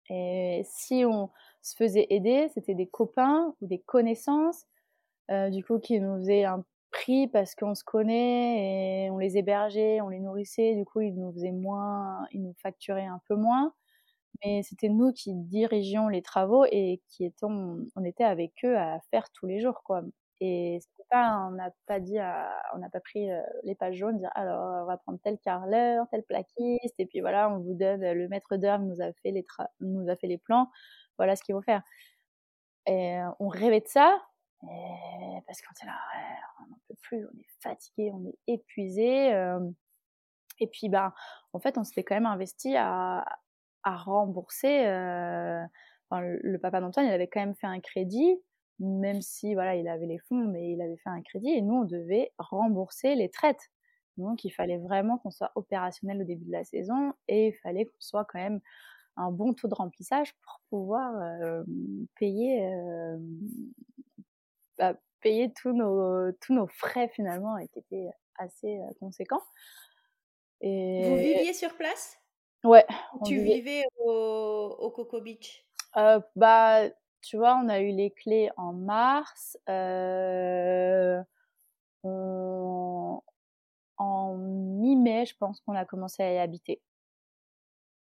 Et si on se faisait aider, c'était des copains ou des connaissances, euh, du coup, qui nous faisaient un pris parce qu'on se connaît et on les hébergeait, on les nourrissait, du coup ils nous faisaient moins, ils nous facturaient un peu moins, mais c'était nous qui dirigions les travaux et qui étions, on était avec eux à faire tous les jours quoi. Et pas, on n'a pas dit, on n'a pas pris les pages jaunes, dire alors on va prendre tel carreleur, tel plaquiste, et puis voilà, on vous donne le maître d'œuvre nous a fait les nous a fait les plans, voilà ce qu'il faut faire. Et on rêvait de ça, parce qu'on était là, on n'en peut plus, on est fatigué, on est épuisé. et puis, bah, en fait, on s'était quand même investi à, à rembourser. le, papa d'Antoine, il avait quand même fait un crédit, même si voilà, il avait les fonds, mais il avait fait un crédit. Et nous, on devait rembourser les traites. Donc, il fallait vraiment qu'on soit opérationnel au début de la saison et il fallait qu'on soit quand même un bon taux de remplissage pour pouvoir payer bah, payer tous nos, tous nos frais finalement et qui étaient assez euh, conséquents. Et... Vous viviez sur place? Ouais. Tu vivais au, au, Coco Beach? Euh, Bah, tu vois, on a eu les clés en mars. Euh, en mi-mai, je pense qu'on a commencé à y habiter.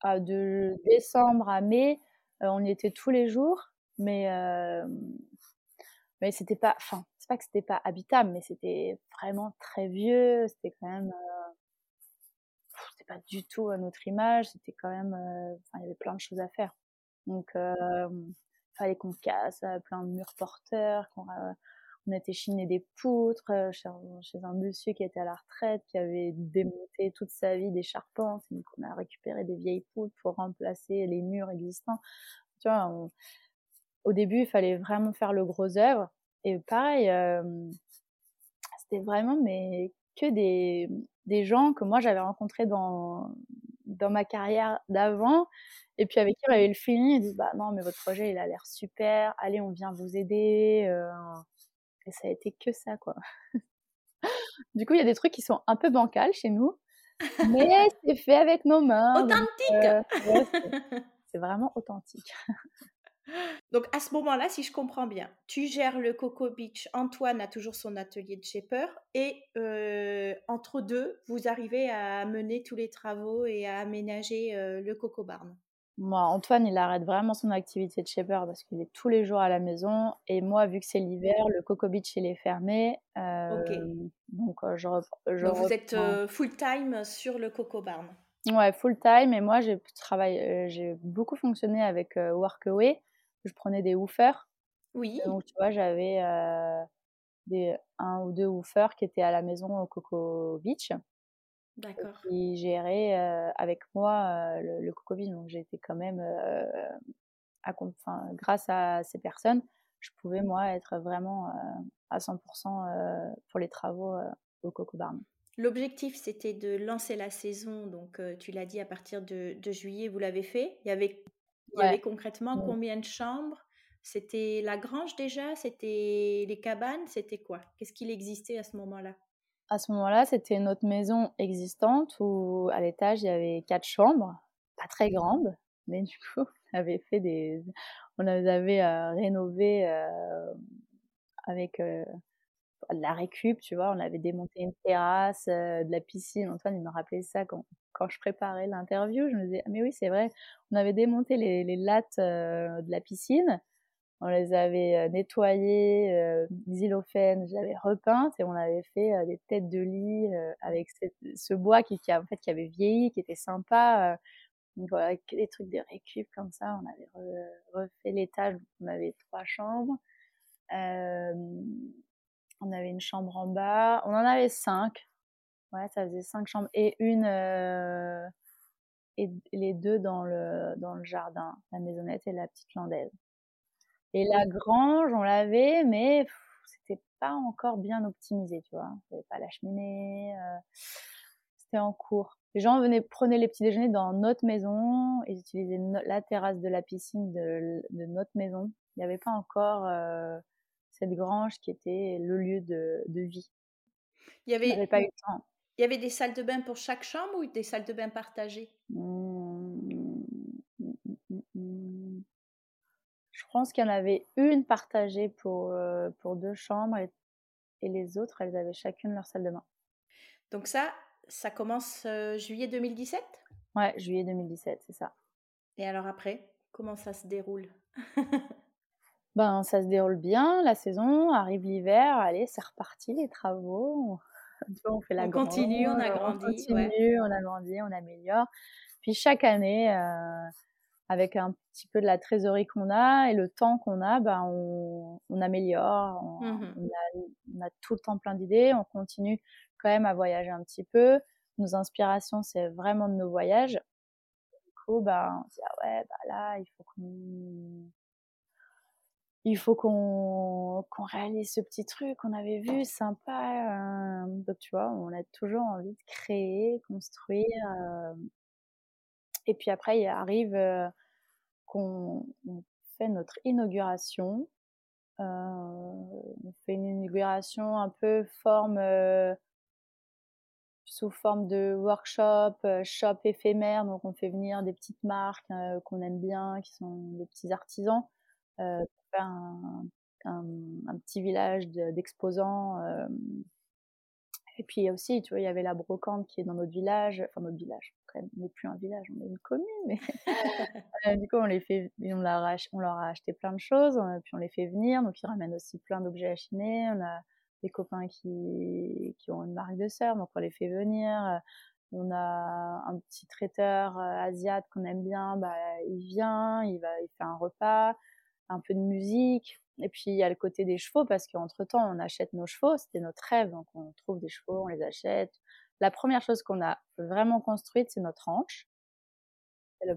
de décembre à mai, on y était tous les jours, mais mais c'était pas, enfin, c'est pas que c'était pas habitable, mais c'était vraiment très vieux, c'était quand même, euh, c'était pas du tout à notre image, c'était quand même, euh, il y avait plein de choses à faire. Donc, euh, fallait qu'on casse euh, plein de murs porteurs, qu'on on était chiné des poutres chez, chez, un monsieur qui était à la retraite, qui avait démonté toute sa vie des charpentes, donc on a récupéré des vieilles poutres pour remplacer les murs existants. Tu vois, on, au début, il fallait vraiment faire le gros œuvre. Et pareil, c'était vraiment mais que des, des gens que moi j'avais rencontrés dans, dans ma carrière d'avant. Et puis avec qui on avait le feeling, ils disent bah non mais votre projet il a l'air super, allez on vient vous aider. et ça a été que ça quoi. [LAUGHS] du coup il y a des trucs qui sont un peu bancals chez nous, mais c'est fait avec nos mains. [LAUGHS] Authentique. c'est vraiment authentique. [LAUGHS] Donc à ce moment-là, si je comprends bien, tu gères le Coco Beach. Antoine a toujours son atelier de shaper et euh, entre deux, vous arrivez à mener tous les travaux et à aménager euh, le Coco Barn. Moi, Antoine, il arrête vraiment son activité de shaper parce qu'il est tous les jours à la maison. Et moi, vu que c'est l'hiver, le Coco Beach, il est fermé. Euh, donc, je, donc vous êtes full time sur le Coco Barn. Ouais, full time. Et moi, j'ai travaillé, j'ai beaucoup fonctionné avec Workaway je prenais des woofers. Oui. donc, tu vois, j'avais euh, des, un ou deux woofers qui étaient à la maison au Coco Beach. D'accord. Qui géraient euh, avec moi euh, le, Coco Beach. Donc, été quand même, à, grâce à ces personnes, je pouvais, moi, être vraiment à 100% pour les travaux au Coco Barn. L'objectif, c'était de lancer la saison. Donc, tu l'as dit, à partir de, de juillet, vous l'avez fait. Il y avait il y avait concrètement mmh. combien de chambres? C'était la grange déjà? C'était les cabanes? C'était quoi? Qu'est-ce qu'il existait à ce moment-là? À ce moment-là, c'était notre maison existante où à l'étage, il y avait quatre chambres, pas très grandes, mais du coup, on [LAUGHS] avait fait des... On avait euh, rénové euh, avec... Euh, de la récup, tu vois, on avait démonté une terrasse, de la piscine. Antoine, il me rappelait ça quand, quand je préparais l'interview, je me disais, mais oui, c'est vrai, on avait démonté les, les lattes euh, de la piscine, on les avait euh, nettoyées, euh, xylophène, j'avais repeintes et on avait fait euh, des têtes de lit avec ce bois qui, avait vieilli, qui était sympa. donc des trucs de récup comme ça, on avait refait l'étage, on avait trois chambres. on avait une chambre en bas, on en avait cinq, Ouais, ça faisait cinq chambres et une euh, et les deux dans le dans le jardin, la maisonnette et la petite landaise. Et la grange, on l'avait, mais c'était pas encore bien optimisé, tu vois. Il avait pas la cheminée, euh, c'était en cours. Les gens venaient prenaient les petits déjeuners dans notre maison, ils utilisaient la terrasse de la piscine de, de notre maison. Il n'y avait pas encore euh, cette grange qui était le lieu de, de vie. Il y avait, pas eu le temps. Il y avait des salles de bain pour chaque chambre ou des salles de bain partagées? Je pense qu'il y en avait une partagée pour, euh, pour deux chambres et, les autres, elles avaient chacune leur salle de bain. Donc ça, ça commence euh, juillet 2017 Ouais, juillet 2017, c'est ça. Et alors après, comment ça se déroule? [LAUGHS] Ben, ça se déroule bien, la saison, arrive l'hiver, allez, c'est reparti les travaux. [LAUGHS] on fait la on continue, on agrandit. On continue, on agrandit, on améliore. Puis chaque année, euh, avec un petit peu de la trésorerie qu'on a et le temps qu'on a, ben on, on améliore. Mmh on, a, on, a, tout le temps plein d'idées. On continue quand même à voyager un petit peu. Nos inspirations, c'est vraiment de nos voyages. Du coup, ben, on se dit, ah ouais, bah là, il faut qu'on il faut qu'on réalise ce petit truc qu'on avait vu sympa. Euh, donc, tu vois, on a toujours envie de créer, construire. Euh, et puis après, il arrive euh, qu'on fait notre inauguration. on fait une inauguration un peu forme sous forme de workshop, shop éphémère. Donc, on fait venir des petites marques qu'on aime bien, qui sont des petits artisans un, un, petit village d'exposants. et puis aussi, tu vois, il y avait la brocante qui est dans notre village, enfin notre village, on n'est plus un village, on est une commune, mais [LAUGHS] du coup, on, les fait, on, leur on leur a acheté plein de choses, puis on les fait venir, donc ils ramènent aussi plein d'objets à chiner. On a des copains qui, qui ont une marque de sœur, donc on les fait venir. On a un petit traiteur asiate qu'on aime bien, bah, il vient, il va, il fait un repas un peu de musique. Et puis il y a le côté des chevaux parce qu'entre temps on achète nos chevaux, c'était notre rêve, donc on trouve des chevaux, on les achète. La première chose qu'on a vraiment construite, c'est notre hanche,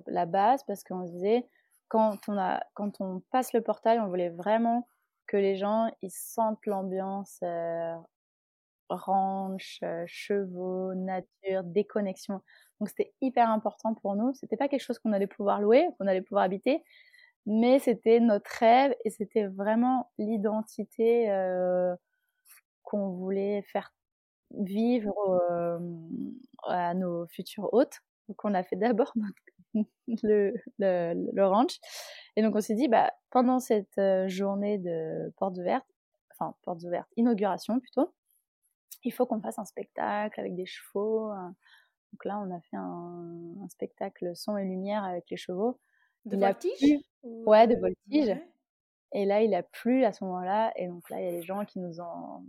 la base parce qu'on se disait quand on a quand on passe le portail, on voulait vraiment que les gens ils sentent l'ambiance euh, ranch, euh, chevaux, nature, déconnexion. Donc c'était hyper important pour nous. C'était pas quelque chose qu'on allait pouvoir louer, qu'on allait pouvoir habiter, mais c'était notre rêve et c'était vraiment l'identité euh, qu'on voulait faire vivre euh, à nos futurs hôtes. Donc on a fait d'abord [LAUGHS] le, le, le, ranch et donc on s'est dit bah pendant cette euh, journée de portes ouvertes, enfin portes ouvertes, inauguration plutôt, il faut qu'on fasse un spectacle avec des chevaux. Donc là on a fait un, un spectacle son et lumière avec les chevaux. De voltige? Ouais, de voltige. Et là, il a plu à ce moment-là. Et donc là, il y a des gens qui nous en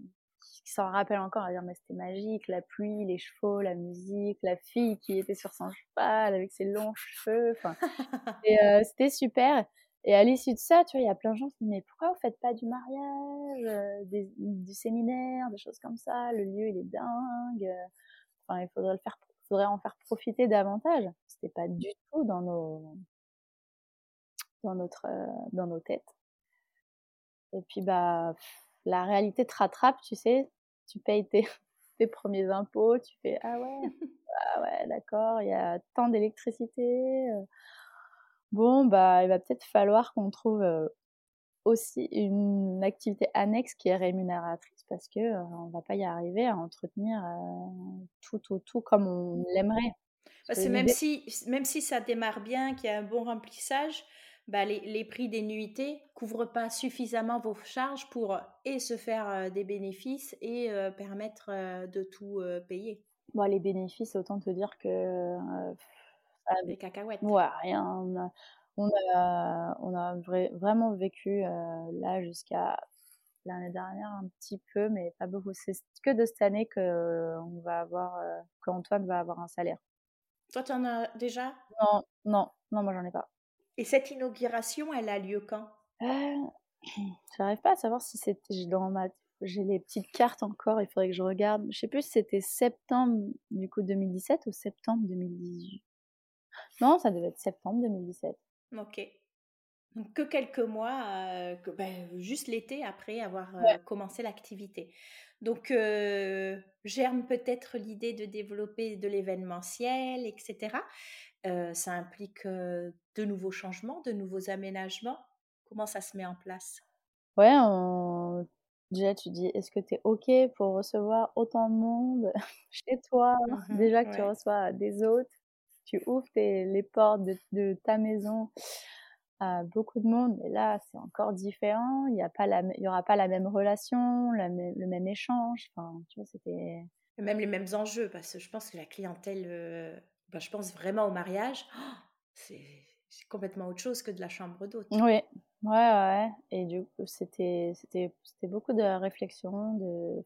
qui s'en rappellent encore à dire mais c'était magique, la pluie, les chevaux, la musique, la fille qui était sur son cheval avec ses longs cheveux. Enfin, [LAUGHS] euh, c'était super. Et à l'issue de ça, tu vois, il y a plein de gens qui disent mais pourquoi vous faites pas du mariage, euh, des, du séminaire, des choses comme ça? Le lieu il est dingue. Enfin, il faudrait le faire, faudrait en faire profiter davantage. C'était pas du tout dans nos dans, notre, euh, dans nos têtes. Et puis, bah, la réalité te rattrape, tu sais. Tu payes tes, [LAUGHS] tes premiers impôts, tu fais Ah ouais, [LAUGHS] ah ouais d'accord, il y a tant d'électricité. Euh. Bon, bah, il va peut-être falloir qu'on trouve euh, aussi une activité annexe qui est rémunératrice parce que on va pas y arriver à entretenir tout, tout, tout comme on l'aimerait. Parce que même si, même si ça démarre bien, qu'il y a un bon remplissage, bah, les, prix des nuitées couvrent pas suffisamment vos charges pour et se faire des bénéfices et permettre de tout payer. Bon, les bénéfices, autant te dire que des cacahuètes. Ouais, rien. On a, on a, vraiment vécu là jusqu'à l'année dernière un petit peu, mais pas beaucoup. C'est que de cette année que on va avoir, qu'Antoine va avoir un salaire. Toi, tu en as déjà? Non, non, non, moi j'en ai pas. Et cette inauguration, elle a lieu quand? Euh, [CLEARS THROAT] J'arrive pas à savoir si c'était dans ma. J'ai les petites cartes encore, il faudrait que je regarde. Je sais plus si c'était septembre du coup 2017 ou septembre 2018. Non, ça devait être septembre 2017. Ok. Donc que quelques mois, euh, ben, juste l'été après avoir euh, commencé l'activité. Donc germe peut-être l'idée de développer de l'événementiel, etc ça implique de nouveaux changements, de nouveaux aménagements? Comment ça se met en place? Ouais, déjà tu dis, est-ce que tu es OK pour recevoir autant de monde [LAUGHS] chez toi? Mmh Déjà que tu reçois des hôtes, tu ouvres les portes de, ta maison à beaucoup de monde, mais là c'est encore différent, il n'y aura pas la même relation, le même échange, enfin, tu vois, c'était... Même les mêmes enjeux, parce que je pense que la clientèle bah, je pense vraiment au mariage, c'est complètement autre chose que de la chambre d'hôte. Oui, Ouais, ouais. Et du coup, c'était beaucoup de réflexion. De...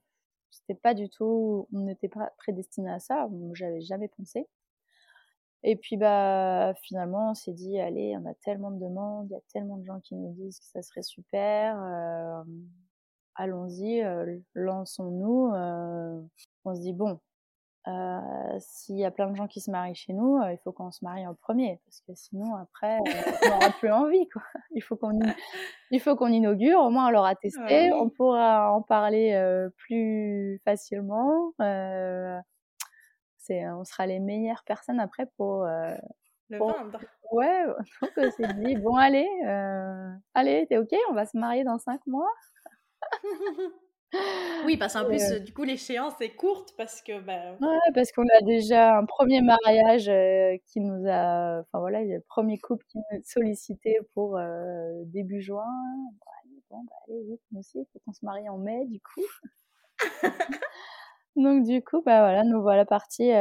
C'était pas du tout. On n'était pas prédestiné à ça. J'avais jamais pensé. Et puis, bah, finalement, on s'est dit, allez, on a tellement de demandes, il y a tellement de gens qui nous disent que ça serait super. Euh, allons-y, euh, lançons-nous. Euh, on se dit, bon, euh, s'il y a plein de gens qui se marient chez nous, il faut qu'on se marie en premier, parce que sinon, après, on [LAUGHS] n'aura plus envie. Quoi. Il faut qu'on il faut qu'on inaugure, au moins on l'aura testé, on pourra en parler plus facilement. c'est, on sera les meilleures personnes après pour... le vendre. Ouais, donc on s'est dit, bon allez, allez, t'es ok, on va se marier dans cinq mois [LAUGHS] oui, parce qu'en plus, du coup, l'échéance est courte parce que. Bah... Ouais, parce qu'on a déjà un premier mariage qui nous a. Enfin voilà, il y a le premier couple qui nous a sollicité pour début juin. Bon, bah, allez, vite, nous aussi, il faut qu'on se marie en mai, du coup. [LAUGHS] donc, du coup, bah voilà, nous voilà partis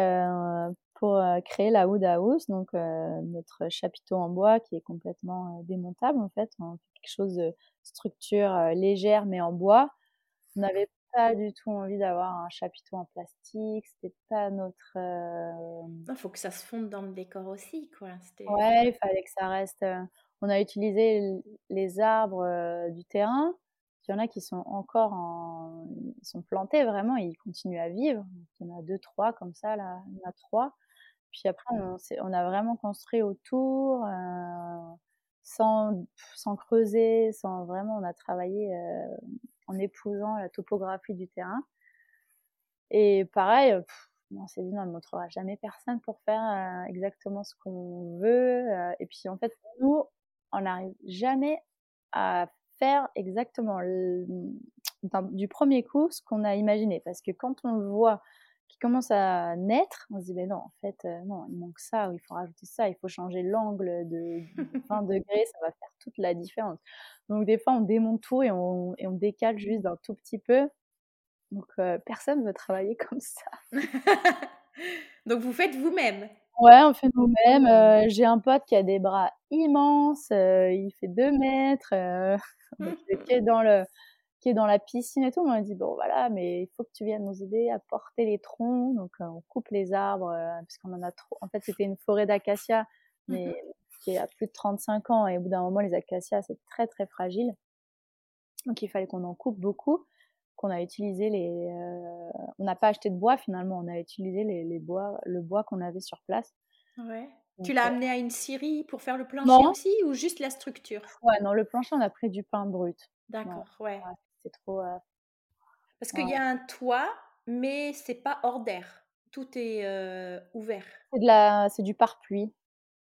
pour créer la Wood House, donc notre chapiteau en bois qui est complètement démontable en fait. On fait quelque chose de structure légère mais en bois. On n'avait pas du tout envie d'avoir un chapiteau en plastique, c'était pas notre. Il faut que ça se fonde dans le décor aussi, quoi. Ouais, il fallait que ça reste. On a utilisé les arbres du terrain. Il y en a qui sont encore en... ils sont plantés vraiment, ils continuent à vivre. Il y en a deux, trois comme ça, là, il y en a trois. Puis après, on, on a vraiment construit autour, euh, sans, sans creuser, sans vraiment, on a travaillé euh, en épousant la topographie du terrain. Et pareil, on s'est dit non, on ne montrera jamais personne pour faire euh, exactement ce qu'on veut. et puis en fait, nous, on n'arrive jamais à faire exactement du premier coup ce qu'on a imaginé. Parce que quand on le voit qui commence à naître, on se dit, mais non, en fait, euh, non, il manque ça, ou il faut rajouter ça, il faut changer l'angle de 20 [LAUGHS] degrés, ça va faire toute la différence. Donc, des fois, on démonte tout et on, et on décale juste d'un tout petit peu. Donc, euh, personne ne veut travailler [LAUGHS] comme ça. [LAUGHS] Donc, vous faites vous-même Ouais, on fait nous-mêmes. Euh, j'ai un pote qui a des bras immenses, il fait 2 mètres, qui est dans le qui est dans la piscine et tout. On m'a dit, bon, voilà, mais il faut que tu viennes nous aider à porter les troncs. Donc, euh, on coupe les arbres, euh, parce qu'on en a trop. En fait, c'était une forêt d'acacias, mais mmh qui a plus de 35 ans. Et au bout d'un moment, les acacias, c'est très, très fragile. Donc, il fallait qu'on en coupe beaucoup. Qu'on a utilisé les. Euh, on n'a pas acheté de bois finalement, on a utilisé les, les bois, le bois qu'on avait sur place. Ouais. tu l'as amené à une scierie pour faire le plancher aussi ou juste la structure? Ouais, non, le plancher, on a pris du pain brut. D'accord, ouais c'est trop. Euh, Parce qu'il y a un toit, mais c'est pas hors d'air. Tout est euh, ouvert. C'est de la, c'est du pare-pluie.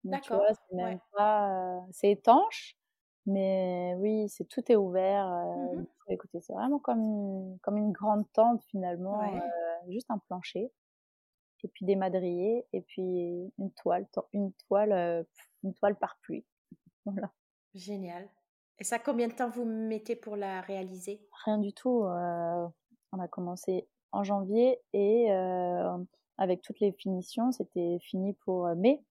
D'accord. Euh, c'est étanche, mais oui, c'est tout est ouvert. Mmh écoutez, c'est vraiment comme une, comme une grande tente finalement, juste un plancher, et puis des madriers, et puis une toile, une toile, une toile par pluie. [LAUGHS] Voilà. Génial. Et ça, combien de temps vous mettez pour la réaliser? Rien du tout. Euh, on a commencé en janvier et euh, avec toutes les finitions, c'était fini pour euh, mai.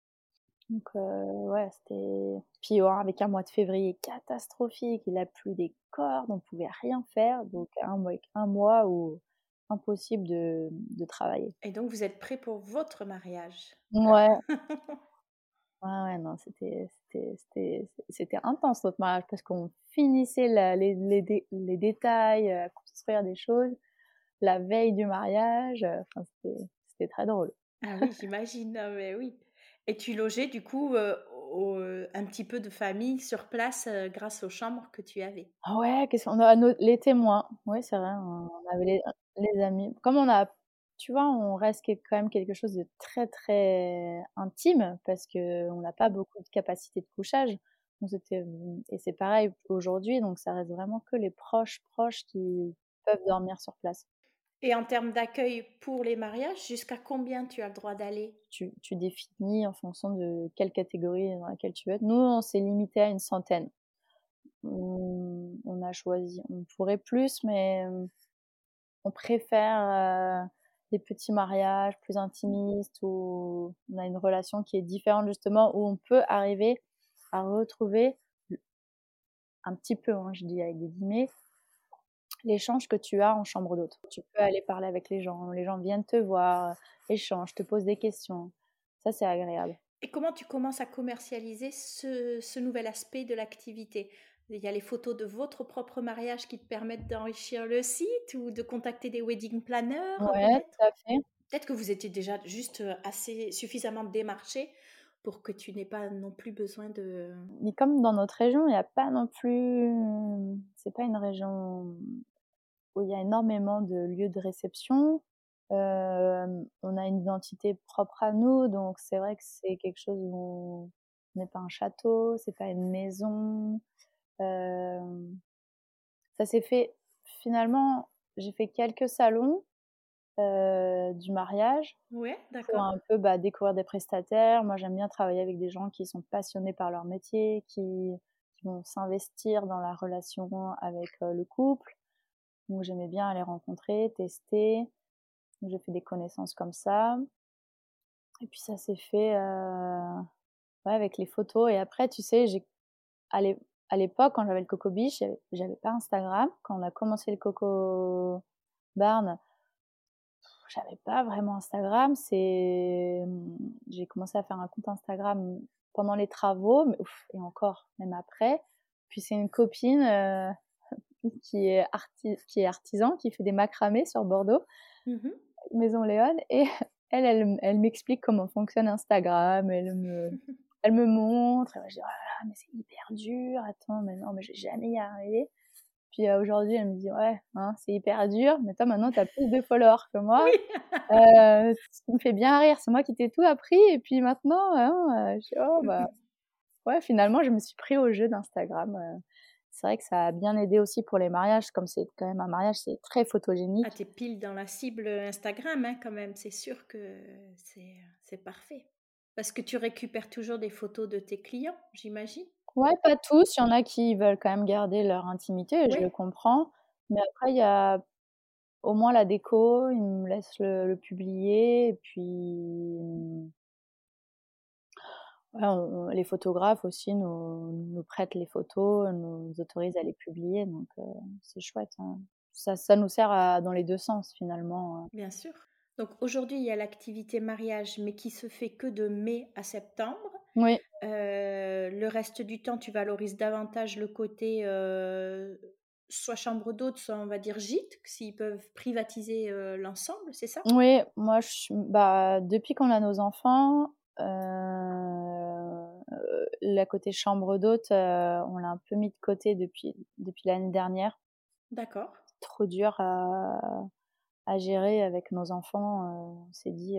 Donc ouais, c'était. Puis avec un mois de février catastrophique, il a plu des cordes, on ne pouvait rien faire. Donc un mois, un mois où impossible de, de travailler. Et donc vous êtes prêt pour votre mariage? Ouais. [LAUGHS] Ouais, ouais, non, c'était, c'était, c'était intense notre mariage parce qu'on finissait les, les, les, détails, à construire des choses la veille du mariage. Enfin, c'était, c'était très drôle. Ah oui, j'imagine, mais oui. Et tu logeais du coup euh, un petit peu de famille sur place euh, grâce aux chambres que tu avais? Ah ouais, qu'on a les témoins. Oui, c'est vrai, on avait les, les amis. Comme on a tu vois, on reste quand même quelque chose de très très intime parce que on n'a pas beaucoup de capacité de couchage. et c'est pareil aujourd'hui, donc ça reste vraiment que les proches proches qui peuvent dormir sur place. Et en termes d'accueil pour les mariages, jusqu'à combien tu as le droit d'aller? Tu, tu, définis en fonction de quelle catégorie dans laquelle tu veux être. Nous, on s'est limité à une centaine. On, a choisi, on pourrait plus, mais on préfère des petits mariages plus intimistes où on a une relation qui est différente justement, où on peut arriver à retrouver un petit peu, hein, je dis avec des guillemets, l'échange que tu as en chambre d'hôte. Tu peux aller parler avec les gens, les gens viennent te voir, échangent, te posent des questions. Ça, c'est agréable. Et comment tu commences à commercialiser ce, nouvel aspect de l'activité? Il y a les photos de votre propre mariage qui te permettent d'enrichir le site ou de contacter des wedding planners. Oui, tout à fait. Peut-être que vous étiez déjà juste assez suffisamment démarché pour que tu n'aies pas non plus besoin de. Mais comme dans notre région, il n'y a pas non plus. C'est pas une région où il y a énormément de lieux de réception. Euh, on a une identité propre à nous, donc c'est vrai que c'est quelque chose où on n'est pas un château, c'est pas une maison. Euh, ça s'est fait finalement. J'ai fait quelques salons euh, du mariage. Ouais, d'accord. Pour un peu bah, découvrir des prestataires. Moi, j'aime bien travailler avec des gens qui sont passionnés par leur métier, qui, vont s'investir dans la relation avec euh, le couple. Donc, j'aimais bien aller rencontrer, tester. J'ai fait des connaissances comme ça. Et puis, ça s'est fait euh, ouais, avec les photos. Et après, tu sais, j'ai à l'époque, quand j'avais le Coco Beach, j'avais pas Instagram. Quand on a commencé le Coco Barn, j'avais pas vraiment Instagram. C'est, j'ai commencé à faire un compte Instagram pendant les travaux, mais et encore, même après. Puis c'est une copine euh, [LAUGHS] qui est qui est artisan, qui fait des macramés sur Bordeaux, mmh Maison Léon, et [LAUGHS] elle, elle, elle m'explique comment fonctionne Instagram. Elle me, [LAUGHS] elle me montre. Et je dis oh mais c'est hyper dur. Attends, mais non, mais je vais jamais y arriver. Puis euh, aujourd'hui, elle me dit Ouais, hein, c'est hyper dur, mais toi maintenant, tu as plus de followers que moi. Euh, ça me fait bien rire. C'est moi qui t'ai tout appris. Et puis maintenant, hein, euh, je dis Oh, bah. Ouais, finalement, je me suis pris au jeu d'Instagram. c'est vrai que ça a bien aidé aussi pour les mariages, comme c'est quand même un mariage, c'est très photogénique. Ah, t'es pile dans la cible Instagram, hein, quand même. C'est sûr que c'est parfait. Parce que tu récupères toujours des photos de tes clients, j'imagine? Ouais, pas tous. Il y en a qui veulent quand même garder leur intimité, je le comprends. Mais après, il y a au moins la déco, ils me laissent le, publier. Et puis, les photographes aussi nous, nous prêtent les photos, nous autorisent à les publier. Donc, euh, c'est chouette. Hein. Ça, ça nous sert dans les deux sens, finalement. Hein. Bien sûr. Donc, aujourd'hui, il y a l'activité mariage, mais qui se fait que de mai à septembre. Oui. Euh, le reste du temps, tu valorises davantage le côté euh, soit chambre d'hôte, soit on va dire gîte, s'ils peuvent privatiser euh, l'ensemble, c'est ça? Oui, moi, je, bah, depuis qu'on a nos enfants, la côté chambre d'hôte, on l'a un peu mis de côté depuis, depuis l'année dernière. D'accord. Trop dur à, à gérer avec nos enfants. on s'est dit,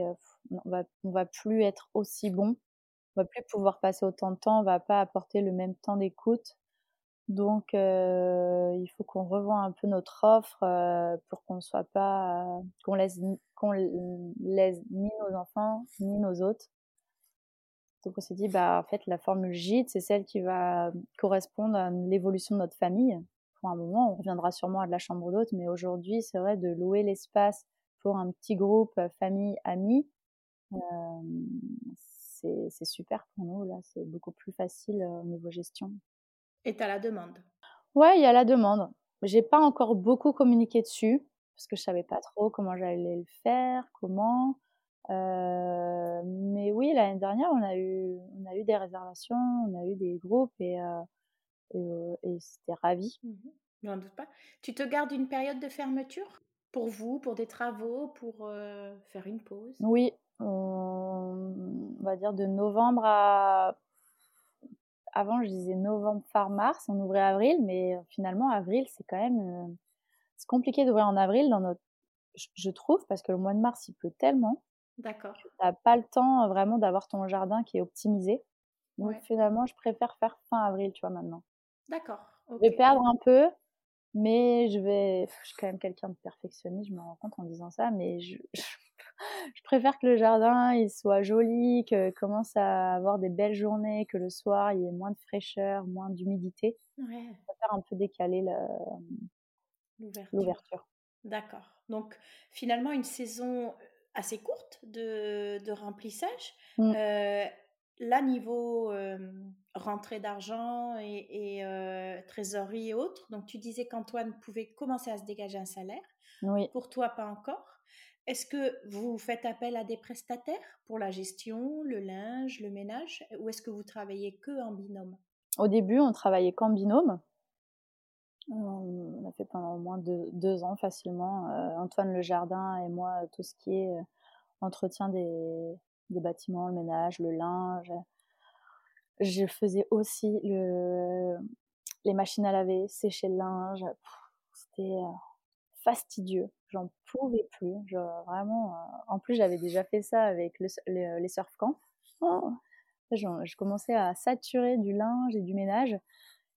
on va, on va plus être aussi bon on va plus pouvoir passer autant de temps, on va pas apporter le même temps d'écoute. Donc, euh, il faut qu'on revoie un peu notre offre euh, pour qu'on soit pas, euh, qu'on laisse, qu'on laisse ni nos enfants ni nos hôtes. Donc, on s'est dit, bah, en fait, la formule gîte, c'est celle qui va correspondre à l'évolution de notre famille. Pour un moment, on reviendra sûrement à de la chambre d'hôte, mais aujourd'hui, c'est vrai de louer l'espace pour un petit groupe, famille, amis c'est super pour nous. Là, c'est beaucoup plus facile euh, au niveau gestion. Et tu as la demande Ouais, il y a la demande. J'ai pas encore beaucoup communiqué dessus parce que je savais pas trop comment j'allais le faire, comment. Euh, mais oui, l'année dernière, on a eu, on a eu des réservations, on a eu des groupes et, et, c'était ravi. Mmh J'en doute pas. Tu te gardes une période de fermeture? Pour vous, pour des travaux, pour faire une pause? Oui, on, va dire de novembre à avant je disais novembre phare mars on ouvrait avril mais finalement avril c'est quand même euh, c'est compliqué d'ouvrir en avril dans notre je trouve parce que le mois de mars il pleut tellement d'accord. tu n'as pas le temps euh, vraiment d'avoir ton jardin qui est optimisé. Donc finalement je préfère faire fin avril tu vois maintenant d'accord je vais perdre un peu mais je vais je suis quand même quelqu'un de perfectionniste je me rends compte en disant ça mais je [LAUGHS] je préfère que le jardin il soit joli, que commence à avoir des belles journées, que le soir il y ait moins de fraîcheur, moins d'humidité. Ouais. Je préfère un peu décaler l'ouverture. D'accord. Donc finalement une saison assez courte de, de remplissage. Mmh. Euh, là, niveau rentrée d'argent et, trésorerie et autres, donc tu disais qu'Antoine pouvait commencer à se dégager un salaire. Oui. Pour toi, pas encore. Est-ce que vous faites appel à des prestataires pour la gestion, le linge, le ménage, ou est-ce que vous travaillez que en binôme? Au début, on travaillait qu'en binôme. On a fait pendant au moins deux, ans facilement. Antoine le jardin et moi, tout ce qui est entretien des, des bâtiments, le ménage, le linge. Je faisais aussi le, les machines à laver, sécher le linge. C'était euh, fastidieux. J'en pouvais plus. vraiment. Euh, en plus, j'avais déjà fait ça avec les surf camps. Oh, je, commençais à saturer du linge et du ménage.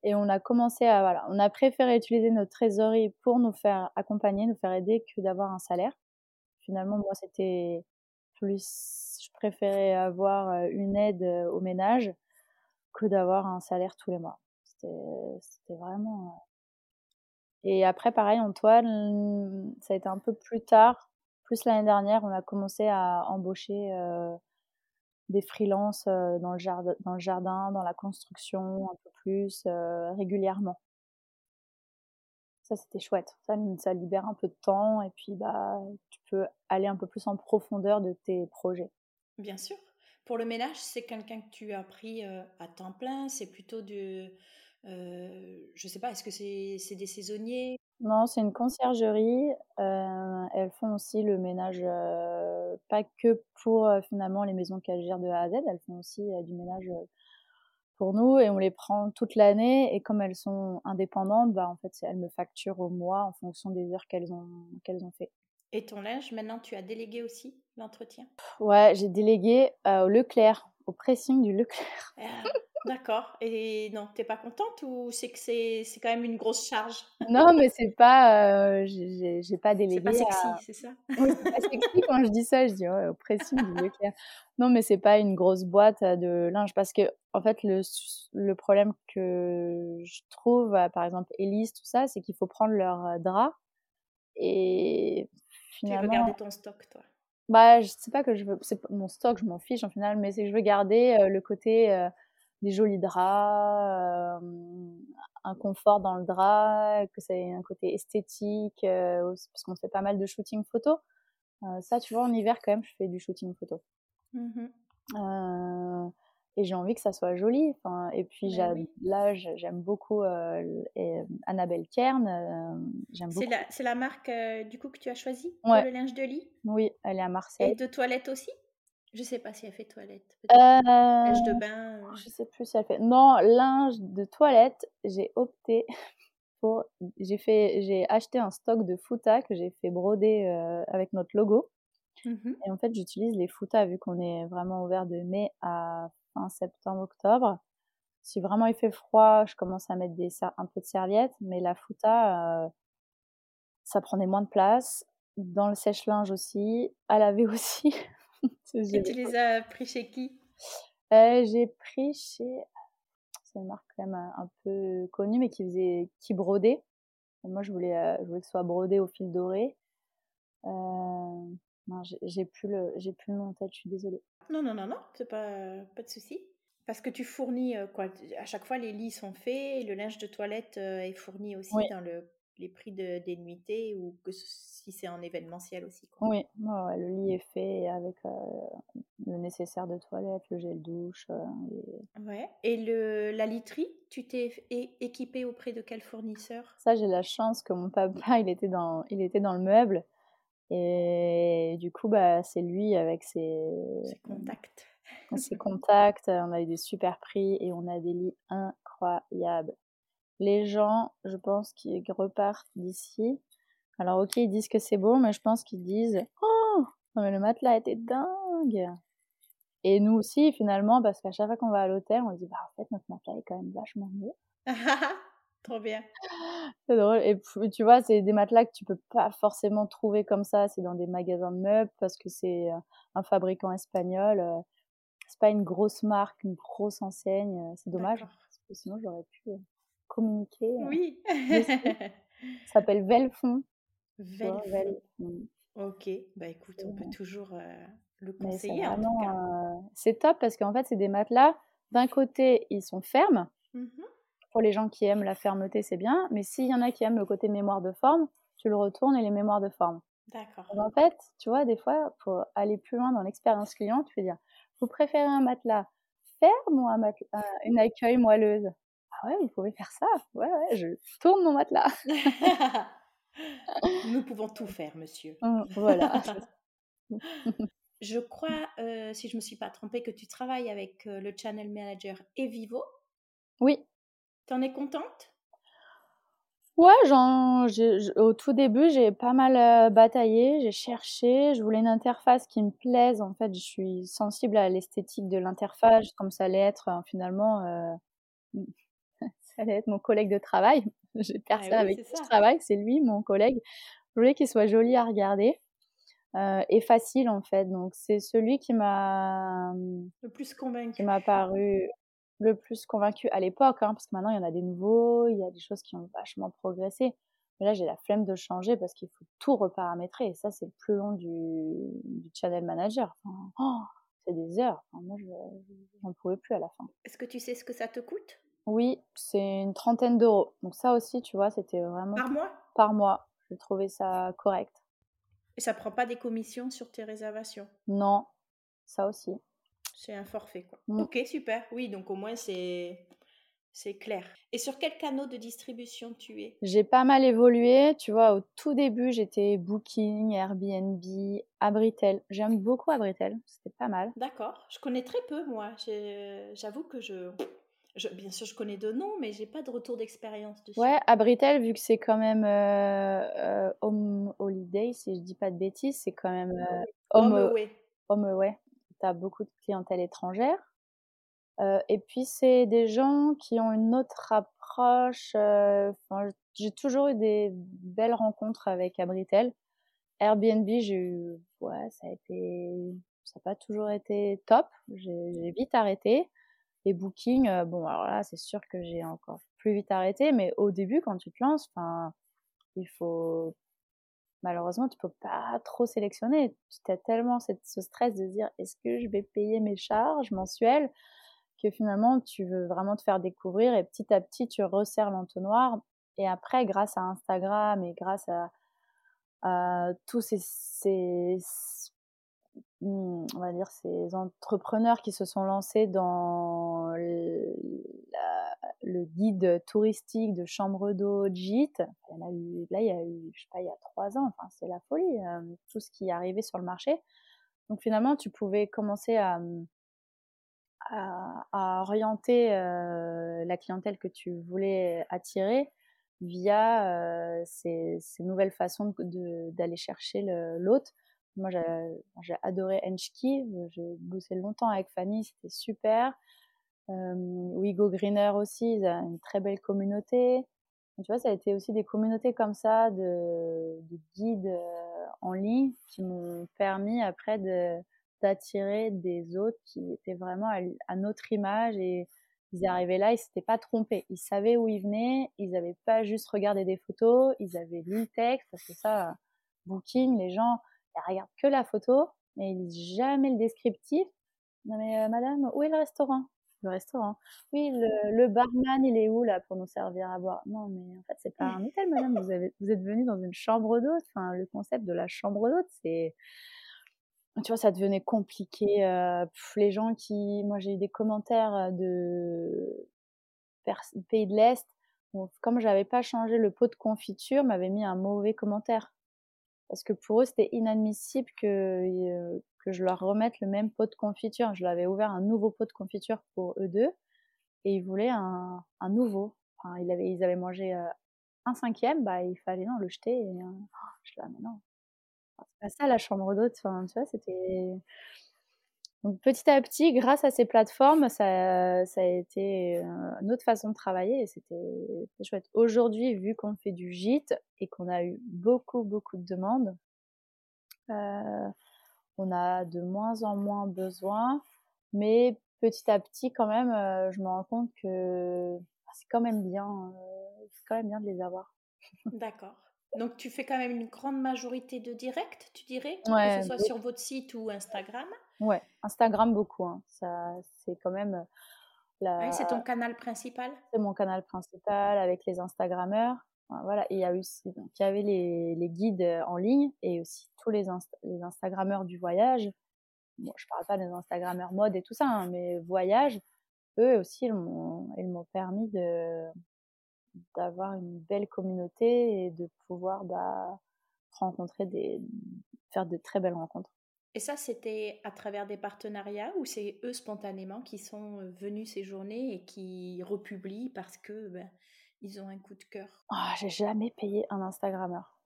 Et on a commencé à, voilà, on a préféré utiliser notre trésorerie pour nous faire accompagner, nous faire aider que d'avoir un salaire. Finalement, moi, c'était plus, je préférais avoir une aide au ménage que d'avoir un salaire tous les mois. C'était vraiment. Et après, pareil, Antoine, ça a été un peu plus tard, plus l'année dernière, on a commencé à embaucher des freelances dans, le jardin, dans le jardin, dans la construction, un peu plus régulièrement. Ça, c'était chouette. Ça, ça libère un peu de temps et puis bah, tu peux aller un peu plus en profondeur de tes projets. Bien sûr. Pour le ménage, c'est quelqu'un que tu as pris euh, à temps plein C'est plutôt de. Euh, je sais pas, est-ce que c'est des saisonniers? Non, c'est une conciergerie. Euh, elles font aussi le ménage, euh, pas que pour finalement les maisons qu'elles gèrent de A à Z, elles font aussi du ménage pour nous et on les prend toute l'année et comme elles sont indépendantes, bah en fait elles me facturent au mois en fonction des heures qu'elles ont qu'elles ont fait. Et ton linge, maintenant tu as délégué aussi l'entretien? Ouais, j'ai délégué au Leclerc, au pressing du Leclerc. Ah, d'accord. Et non, t'es pas contente ou c'est que c'est, quand même une grosse charge? Non, mais c'est pas. Euh, j'ai, pas délégué. C'est pas sexy, c'est ça? [LAUGHS] Oui, c'est pas sexy quand je dis ça. Je dis ouais, au pressing du Leclerc. Non, mais c'est pas une grosse boîte de linge parce que en fait le, le problème que je trouve, par exemple, Elise, tout ça, c'est qu'il faut prendre leur drap et finalement. Tu veux garder ton stock, toi? Bah, je sais pas que je veux, c'est mon stock, je m'en fiche en final, mais c'est que je veux garder le côté des jolis draps, un confort dans le drap, que c'est un côté esthétique, parce qu'on fait pas mal de shooting photo. ça, tu vois, en hiver quand même, je fais du shooting photo. Mmh et j'ai envie que ça soit joli. Enfin, et puis ben là, j'aime beaucoup euh, Annabelle Kern. Euh, j'aime beaucoup. C'est la, marque euh, du coup que tu as choisi pour le linge de lit? Oui, elle est à Marseille. Et de toilette aussi? Je sais pas si elle fait toilette. Linge de bain. Je sais plus si elle fait. Non, linge de toilette. J'ai opté [LAUGHS] pour. J'ai fait. J'ai acheté un stock de fouta que j'ai fait broder avec notre logo. Mmh et en fait, j'utilise les foutas vu qu'on est vraiment ouvert de mai à fin septembre, octobre. Si vraiment il fait froid, je commence à mettre des, un peu de serviettes, mais la fouta, euh, ça prenait moins de place. Dans le sèche-linge aussi, à laver [LAUGHS] aussi. Et tu les as pris chez qui? Euh, J'ai pris chez. C'est une marque quand même un peu connue, mais qui faisait, qui brodait. moi, je voulais, euh, je voulais que ce soit brodé au fil doré. Euh, non, j'ai plus le, j'ai plus le nom en tête. Je suis désolée. Non, non, non, non, c'est pas, pas de souci. Parce que tu fournis euh, quoi À chaque fois, les lits sont faits, le linge de toilette euh, est fourni aussi dans le, les prix de, des nuitées ou que si c'est en événementiel aussi. Quoi. Oui, le lit est fait avec euh, le nécessaire de toilette, le gel douche. et... Ouais. Et le, la literie, tu t'es équipé auprès de quel fournisseur? Ça, j'ai la chance que mon papa, [LAUGHS] il était dans, il était dans le meuble. Et du coup, bah, c'est lui avec ses, contacts. [LAUGHS] ses contacts. On a eu des super prix et on a des lits incroyables. Les gens, je pense, qui repartent d'ici. Alors, ok, ils disent que c'est beau, mais je pense qu'ils disent Oh, mais le matelas était dingue. Et nous aussi, finalement, parce qu'à chaque fois qu'on va à l'hôtel, on se dit Bah, en fait, notre matelas est quand même vachement mieux. [LAUGHS] Trop bien. C'est drôle. Et tu vois, c'est des matelas que tu peux pas forcément trouver comme ça. C'est dans des magasins de meubles parce que c'est euh, un fabricant espagnol. Euh. C'est pas une grosse marque, une grosse enseigne. Euh, c'est dommage. Parce que sinon, j'aurais pu communiquer. Oui. [LAUGHS] ça s'appelle Velfond. Velfond. Ok. Bah écoute, on peut toujours le conseiller. C'est top parce qu'en fait, c'est des matelas. D'un côté, ils sont fermes. Mmh Pour les gens qui aiment la fermeté, c'est bien. Mais s'il y en a qui aiment le côté mémoire de forme, tu le retournes et les mémoires de forme. D'accord. En fait, tu vois, des fois, pour aller plus loin dans l'expérience client, tu peux dire, vous préférez un matelas ferme ou un matelas, une accueil moelleuse? Ah ouais, vous pouvez faire ça. Ouais, ouais, je tourne mon matelas. [LAUGHS] Nous pouvons tout faire, monsieur. Mmh, voilà. [LAUGHS] [LAUGHS] je crois, euh, si je ne me suis pas trompée, que tu travailles avec euh, le channel manager Evivo. Oui. Tu en es contente? Ouais, genre, au tout début, j'ai pas mal euh, bataillé, j'ai cherché, je voulais une interface qui me plaise. En fait, je suis sensible à l'esthétique de l'interface, comme ça allait être finalement, euh, [LAUGHS] ça allait être mon collègue de travail. [LAUGHS] J'ai ah personne avec qui je travaille, c'est lui, mon collègue. Je voulais qu'il soit joli à regarder euh, et facile en fait. Donc c'est celui qui m'a le plus convaincu. Qui m'a paru le plus convaincu à l'époque, hein, parce que maintenant il y en a des nouveaux, il y a des choses qui ont vachement progressé. Mais là j'ai la flemme de changer parce qu'il faut tout reparamétrer et ça c'est le plus long du, du channel manager. Oh, c'est des heures. moi je j'en pouvais plus à la fin. Est-ce que tu sais ce que ça te coûte? Oui, c'est une trentaine d'euros. Donc ça aussi, tu vois, c'était vraiment par mois? Par mois, j'ai trouvé ça correct. Et ça prend pas des commissions sur tes réservations? Non, ça aussi. C'est un forfait, quoi. Mm. Ok, super. Oui, donc au moins c'est c'est clair. Et sur quel canal de distribution tu es? J'ai pas mal évolué. Tu vois, au tout début, j'étais Booking, Airbnb, Abritel. J'aime beaucoup Abritel. C'était pas mal. D'accord. Je connais très peu, moi. J'avoue que je... Bien sûr, je connais de noms, mais j'ai pas de retour d'expérience dessus. Ouais, Abritel, vu que c'est quand même euh, euh, Home Holiday, si je dis pas de bêtises, c'est quand même euh, Home, Away. Home Away tu beaucoup de clientèle étrangère. Euh, et puis, c'est des gens qui ont une autre approche. Euh, j'ai toujours eu des belles rencontres avec Abritel. Airbnb, j'ai eu, ouais, ça a été, ça n'a pas toujours été top. J'ai vite arrêté. Et Booking, euh, bon, alors là, c'est sûr que j'ai encore plus vite arrêté. Mais au début, quand tu te lances, enfin, il faut malheureusement, tu peux pas trop sélectionner. Tu as tellement ce stress de dire est-ce que je vais payer mes charges mensuelles que finalement tu veux vraiment te faire découvrir et petit à petit tu resserres l'entonnoir. Et après, grâce à Instagram et grâce à, tous ces, hmm, on va dire ces entrepreneurs qui se sont lancés dans le guide touristique de chambre d'eau, de gîte. Il y a eu, là, il y a eu, je sais pas, il y a trois ans. Enfin, c'est la folie, euh, tout ce qui est arrivé sur le marché. Donc finalement, tu pouvais commencer à, à, orienter euh, la clientèle que tu voulais attirer via euh, ces, ces, nouvelles façons d'aller chercher l'hôte. Moi, j'ai adoré Enchki. J'ai bossé longtemps avec Fanny, c'était super. Euh, Wigo Greener aussi, ils ont une très belle communauté. Tu vois, ça a été aussi des communautés comme ça de, de guides euh, en ligne qui m'ont permis après d'attirer des autres qui étaient vraiment à, notre image et ils arrivaient là, ils s'étaient pas trompés. Ils savaient où ils venaient, ils n'avaient pas juste regardé des photos, ils avaient lu le texte parce que ça, Booking, les gens, ils regardent que la photo, mais ils lisent jamais le descriptif. Non mais euh, madame, où est le restaurant? Le restaurant? Oui, le, barman, il est où là pour nous servir à boire? Non, mais en fait, c'est pas un hôtel, madame. Vous, avez, vous êtes venu dans une chambre d'hôte. Enfin, le concept de la chambre d'hôte, c'est. Tu vois, ça devenait compliqué. Euh, les gens qui. Moi, j'ai eu des commentaires de pays de l'Est. Comme j'avais pas changé le pot de confiture, m'avait mis un mauvais commentaire. Parce que pour eux, c'était inadmissible que, euh, que je leur remette le même pot de confiture. Je leur avais ouvert un nouveau pot de confiture pour eux deux et ils voulaient un, un nouveau. Enfin, ils, avaient, ils avaient mangé euh, un cinquième, bah, il fallait non, le jeter. Et, euh, je là, mais non, c'est pas ça la chambre d'hôte. Enfin, tu vois, c'était. Donc petit à petit, grâce à ces plateformes, ça, ça a été euh, une autre façon de travailler et c'était chouette. Aujourd'hui, vu qu'on fait du gîte et qu'on a eu beaucoup, beaucoup de demandes, euh, on a de moins en moins besoin, mais petit à petit quand même, euh, je me rends compte que c'est quand même bien, euh, c'est quand même bien de les avoir. D'accord. Donc tu fais quand même une grande majorité de directs, tu dirais, ouais, que ce soit sur votre site ou Instagram? Ouais, Instagram beaucoup. Hein. Ça, c'est quand même. Euh, la... c'est ton canal principal? C'est mon canal principal avec les Instagrammeurs. Voilà, il y a aussi, donc il y avait les, les guides en ligne et aussi tous les, les Instagrammeurs du voyage. Bon, je parle pas des Instagrammeurs mode et tout ça, hein, mais voyage, eux aussi, ils m'ont permis de d'avoir une belle communauté et de pouvoir bah, rencontrer des faire de très belles rencontres. Et ça, c'était à travers des partenariats ou c'est eux spontanément qui sont venus ces journées et qui republient parce que ben, ils ont un coup de cœur? Ah, J'ai jamais payé un Instagrammeur.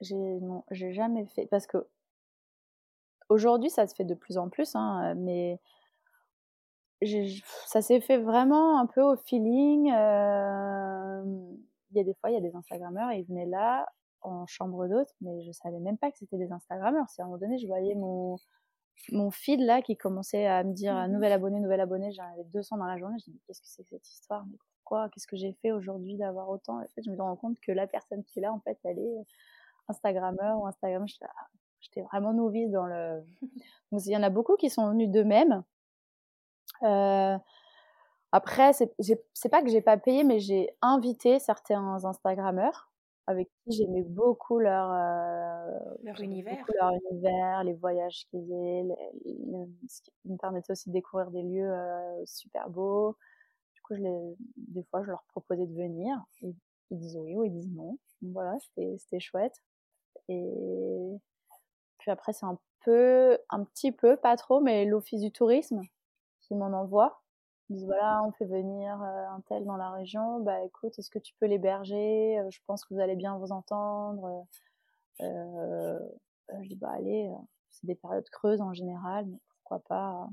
J'ai non, j'ai jamais fait parce que aujourd'hui ça se fait de plus en plus, hein, mais ça s'est fait vraiment un peu au feeling. Euh, il y a des fois, il y a des Instagrammeurs, ils venaient là en chambre d'hôte, mais je savais même pas que c'était des Instagrammeurs. C'est à un moment donné, je voyais mon, mon feed là qui commençait à me dire mmh nouvel abonné, nouvel abonné. J'en avais 200 dans la journée. Je me dis, qu'est-ce que c'est que cette histoire? Mais Pourquoi? Qu'est-ce que j'ai fait aujourd'hui d'avoir autant? En fait, je me rends compte que la personne qui est là, en fait, elle est Instagrammeur ou Instagram. J'étais vraiment novice dans le. [LAUGHS] Donc, il y en a beaucoup qui sont venus d'eux-mêmes. Euh, après, c'est pas que j'ai pas payé, mais j'ai invité certains Instagrammeurs avec qui j'aimais beaucoup leur, euh, leur univers. leur univers, les voyages qu'ils faisaient, ce qui me permettait aussi de découvrir des lieux euh, super beaux. Du coup, je les, des fois, je leur proposais de venir. Ils, ils disent oui ou ils disent non. Donc, voilà, c'était chouette. Et puis après, c'est un peu, un petit peu, pas trop, mais l'office du tourisme qui m'en envoie. Ils disent voilà, on fait venir euh, un tel dans la région. Bah écoute, est-ce que tu peux l'héberger? Euh, Je pense que vous allez bien vous entendre. Euh, je dis bah allez, c'est des périodes creuses en général, mais pourquoi pas.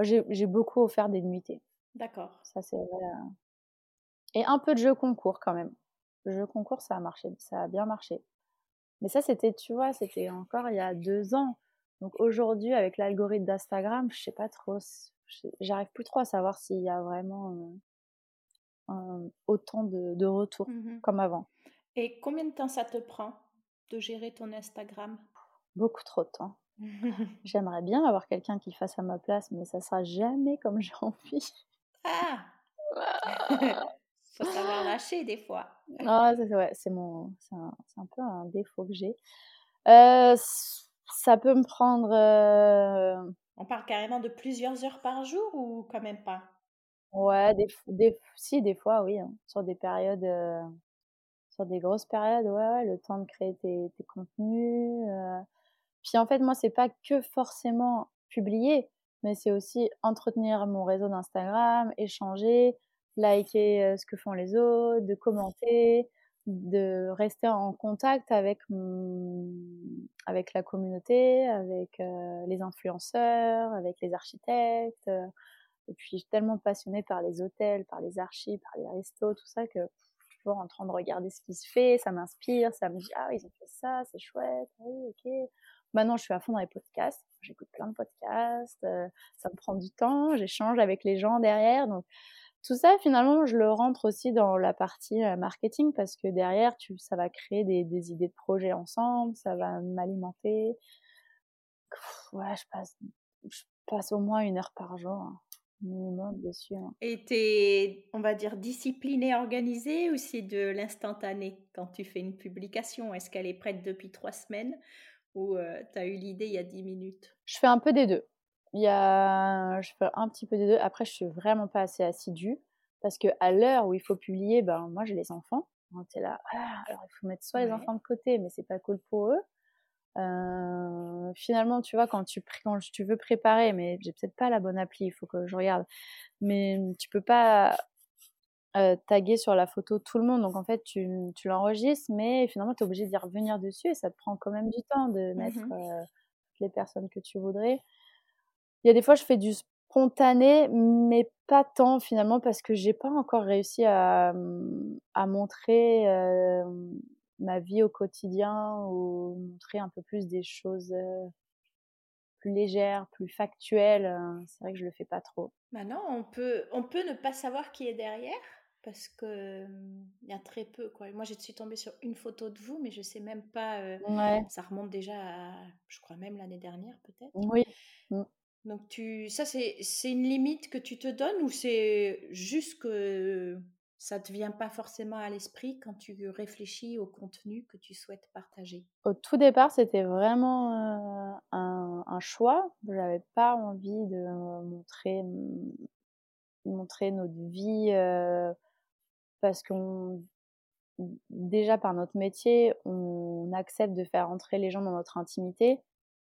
J'ai beaucoup offert des nuitées. D'accord. Ça c'est vrai. Et un peu de jeu concours quand même. Le jeu concours, ça a marché, ça a bien marché. Mais ça, c'était, tu vois, c'était encore il y a deux ans. Donc aujourd'hui, avec l'algorithme d'Instagram, je sais pas trop j'arrive plus trop à savoir s'il y a vraiment euh, autant de, retours mmh comme avant. Et combien de temps ça te prend de gérer ton Instagram? Beaucoup trop de temps. [LAUGHS] J'aimerais bien avoir quelqu'un qui fasse à ma place, mais ça sera jamais comme [LAUGHS] j'ai envie. Ah [LAUGHS] Faut savoir lâcher des fois. Ah, c'est mon, c'est un, un, peu un défaut que j'ai. Euh, ça peut me prendre euh, on parle carrément de plusieurs heures par jour ou quand même pas? Ouais, des, des, si, des fois, oui. Hein. Sur des périodes, euh, sur des grosses périodes, ouais, ouais, le temps de créer tes, tes contenus. Euh. Puis en fait, moi, c'est pas que forcément publier, mais c'est aussi entretenir mon réseau d'Instagram, échanger, liker ce que font les autres, de commenter, de rester en contact avec avec la communauté, avec euh, les influenceurs, avec les architectes. Euh, et puis, je suis tellement passionnée par les hôtels, par les archives, par les restos, tout ça, que je suis toujours en train de regarder ce qui se fait, ça m'inspire, ça me dit, ah, ils ont fait ça, c'est chouette, ah oui, ok. Maintenant, je suis à fond dans les podcasts, j'écoute plein de podcasts, euh, ça me prend du temps, j'échange avec les gens derrière, donc tout ça, finalement, je le rentre aussi dans la partie euh, marketing parce que derrière, tu, ça va créer des, des idées de projets ensemble, ça va m'alimenter. Ouais, je passe, je passe au moins une heure par jour, hein, minimum dessus. Hein. Et t'es, on va dire, discipliné, organisé ou c'est de l'instantané quand tu fais une publication? Est-ce qu'elle est prête depuis trois semaines ou euh, tu as eu l'idée il y a dix minutes? Je fais un peu des deux. Il y a, je fais un petit peu des deux. Après, je suis vraiment pas assez assidue parce que à l'heure où il faut publier, ben moi j'ai les enfants. Là, ah, alors il faut mettre soit les enfants de côté, mais c'est pas cool pour eux. Euh, finalement, tu vois, quand tu, quand tu veux préparer, mais j'ai peut-être pas la bonne appli, il faut que je regarde. Mais tu peux pas euh, taguer sur la photo tout le monde. Donc en fait, tu, tu l'enregistres, mais finalement, tu es obligé d'y revenir dessus et ça te prend quand même du temps de mmh mettre euh, les personnes que tu voudrais. Il y a des fois, je fais du spontané, mais pas tant finalement parce que j'ai pas encore réussi à, mmh, à montrer euh, ma vie au quotidien ou montrer un peu plus des choses euh, plus légères, plus factuelles. Hein. C'est vrai que je le fais pas trop. Maintenant, on peut, on peut ne pas savoir qui est derrière parce que il y a très peu quoi. Moi, je suis tombée sur une photo de vous, mais je sais même pas. Ça remonte déjà à, je crois même l'année dernière peut-être. Oui. Donc tu, ça c'est une limite que tu te donnes ou c'est juste que ça te vient pas forcément à l'esprit quand tu réfléchis au contenu que tu souhaites partager? Au tout départ, c'était vraiment un, un, choix. Je n'avais pas envie de montrer montrer notre vie parce qu'on déjà par notre métier, on accepte de faire entrer les gens dans notre intimité.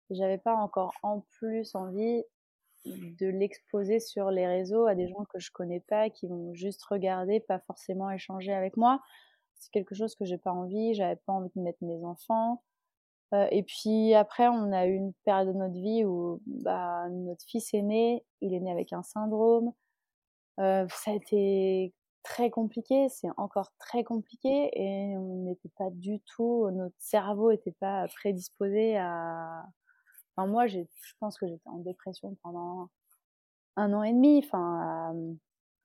J'avais pas encore en plus envie de l'exposer sur les réseaux à des gens que je connais pas, qui vont juste regarder, pas forcément échanger avec moi. C'est quelque chose que j'ai pas envie. J'avais pas envie de mettre mes enfants. et puis après, on a eu une période de notre vie où bah, notre fils est né. Il est né avec un syndrome. Euh, ça a été très compliqué, c'est encore très compliqué et on n'était pas du tout, notre cerveau n'était pas prédisposé à. Enfin, moi, je pense que j'étais en dépression pendant un an et demi, enfin,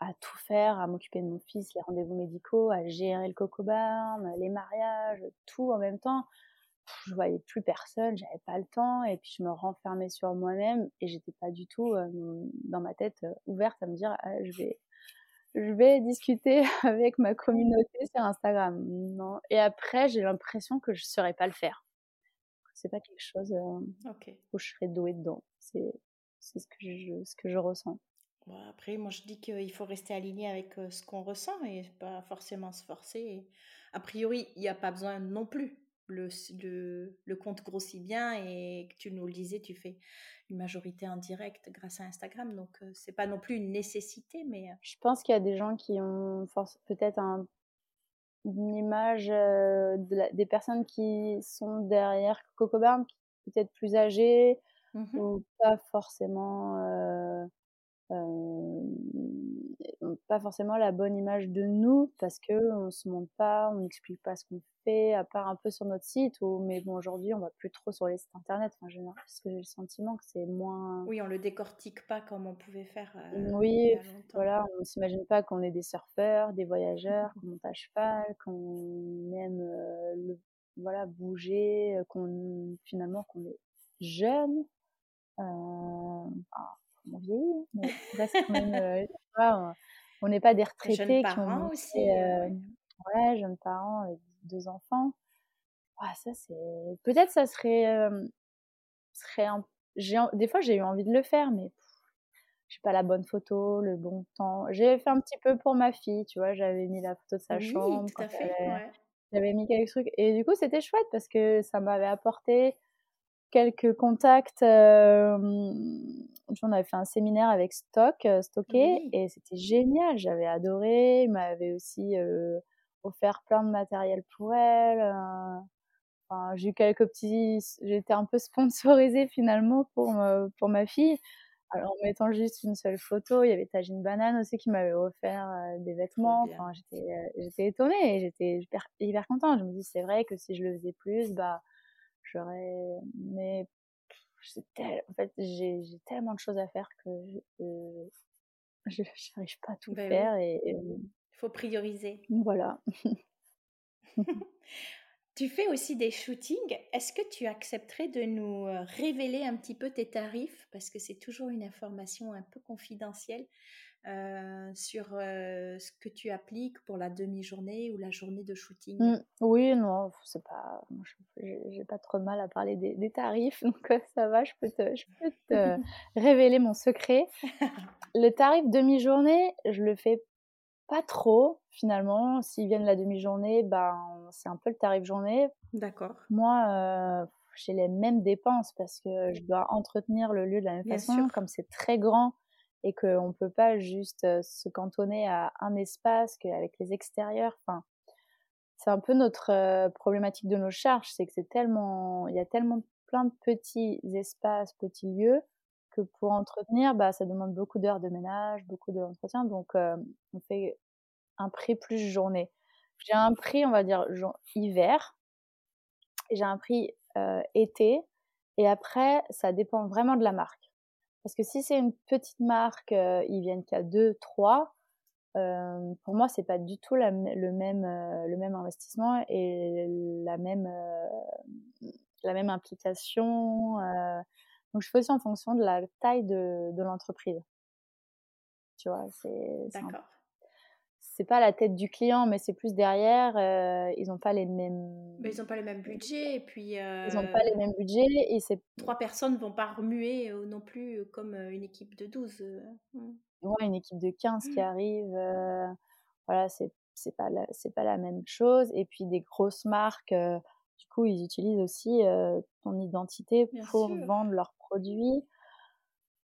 à, tout faire, à m'occuper de mon fils, les rendez-vous médicaux, à gérer le cocobarn, les mariages, tout en même temps. Je voyais plus personne, j'avais pas le temps et puis je me renfermais sur moi-même et j'étais pas du tout dans ma tête ouverte à me dire ah, je vais je vais discuter [LAUGHS] avec ma communauté sur Instagram. Non. Et après, j'ai l'impression que je ne saurais pas le faire. C'est pas quelque chose euh, où je serais douée dedans. C'est ce que je ce que je ressens. après, moi, je dis qu'il faut rester aligné avec euh, ce qu'on ressent et pas forcément se forcer. a priori, il n'y a pas besoin non plus. Le, le, le, compte grossit bien et tu nous le disais, tu fais une majorité indirecte grâce à Instagram. Donc, ce c'est pas non plus une nécessité, mais. Je pense qu'il y a des gens qui ont peut-être un, une image des personnes qui sont derrière Coco peut-être plus âgées mmh ou pas forcément pas forcément la bonne image de nous parce que on se montre pas, on n'explique pas ce qu'on fait, à part un peu sur notre site. Ou, mais bon, aujourd'hui, on va plus trop sur les sites internet en général parce que j'ai le sentiment que c'est moins. Oui, on le décortique pas comme on pouvait faire. oui, voilà, on s'imagine pas qu'on est des surfeurs, des voyageurs, [LAUGHS] qu'on monte à cheval, qu'on aime le, voilà bouger, qu'on finalement qu'on est jeune. Euh, on vieillit, mais on n'est pas des retraités qui ont aussi, euh, ouais, jeunes parents avec deux enfants. ça c'est peut-être ça serait serait un... des fois j'ai eu envie de le faire mais j'ai pas la bonne photo, le bon temps. J'ai fait un petit peu pour ma fille, tu vois, j'avais mis la photo de sa chambre, j'avais mis quelques trucs et du coup c'était chouette parce que ça m'avait apporté quelques contacts. Euh, on avait fait un séminaire avec Stock, euh, Stocké, et c'était génial. J'avais adoré. Il m'avait aussi euh, offert plein de matériel pour elle. Enfin, j'ai eu quelques petits. J'étais un peu [LAUGHS] sponsorisée finalement pour, pour ma fille. Alors, en mettant juste une seule photo, il y avait Tajine Banane aussi qui m'avait offert des vêtements. Enfin, j'étais, j'étais étonnée et j'étais hyper, hyper contente. Je me dis, c'est vrai que si je le faisais plus, bah, J'aurais. Mais. En fait, j'ai tellement de choses à faire que je [LAUGHS] n'arrive pas à tout bah faire. Et il faut prioriser. Voilà. [LAUGHS] [LAUGHS] tu fais aussi des shootings. Est-ce que tu accepterais de nous euh, révéler un petit peu tes tarifs? Parce que c'est toujours une information un peu confidentielle. Euh, sur euh, ce que tu appliques pour la demi-journée ou la journée de shooting? Mmh. Oui, non, c'est pas. J'ai pas trop de mal à parler des, tarifs, [LAUGHS] donc euh, ça va, je peux te, je peux te [LAUGHS] révéler mon secret. [LAUGHS] Le tarif demi-journée, je le fais pas trop finalement. S'ils viennent la demi-journée, ben, c'est un peu le tarif journée. D'accord. Moi, j'ai les mêmes dépenses parce que je dois entretenir le lieu de la même façon. Comme c'est très grand, et qu'on ne peut pas juste se cantonner à un espace qu'avec les extérieurs. Enfin, c'est un peu notre problématique de nos charges, c'est que c'est tellement, il y a tellement plein de petits espaces, petits lieux, que pour entretenir, bah, ça demande beaucoup d'heures de ménage, beaucoup d'entretien, donc on fait un prix plus journée. J'ai un prix, on va dire, hiver, j'ai un prix été, et après, ça dépend vraiment de la marque. Parce que si c'est une petite marque, ils viennent qu'à 2, 3. pour moi, c'est pas du tout le, même, le même investissement et la même, la même implication. donc, je fais aussi en fonction de la taille de, de l'entreprise. Tu vois, c'est. D'accord c'est pas la tête du client, mais c'est plus derrière. Euh, ils n'ont pas les mêmes. Mais ils n'ont pas les mêmes budgets et puis. Ils n'ont pas les mêmes budgets et c'est. Trois personnes vont pas remuer euh, non plus euh, comme une équipe de 12. Mmh. Ouais, une équipe de 15 qui mmh. arrive. voilà, c'est c'est pas la, c'est pas la même chose. Et puis des grosses marques, du coup, ils utilisent aussi ton identité pour vendre leurs produits.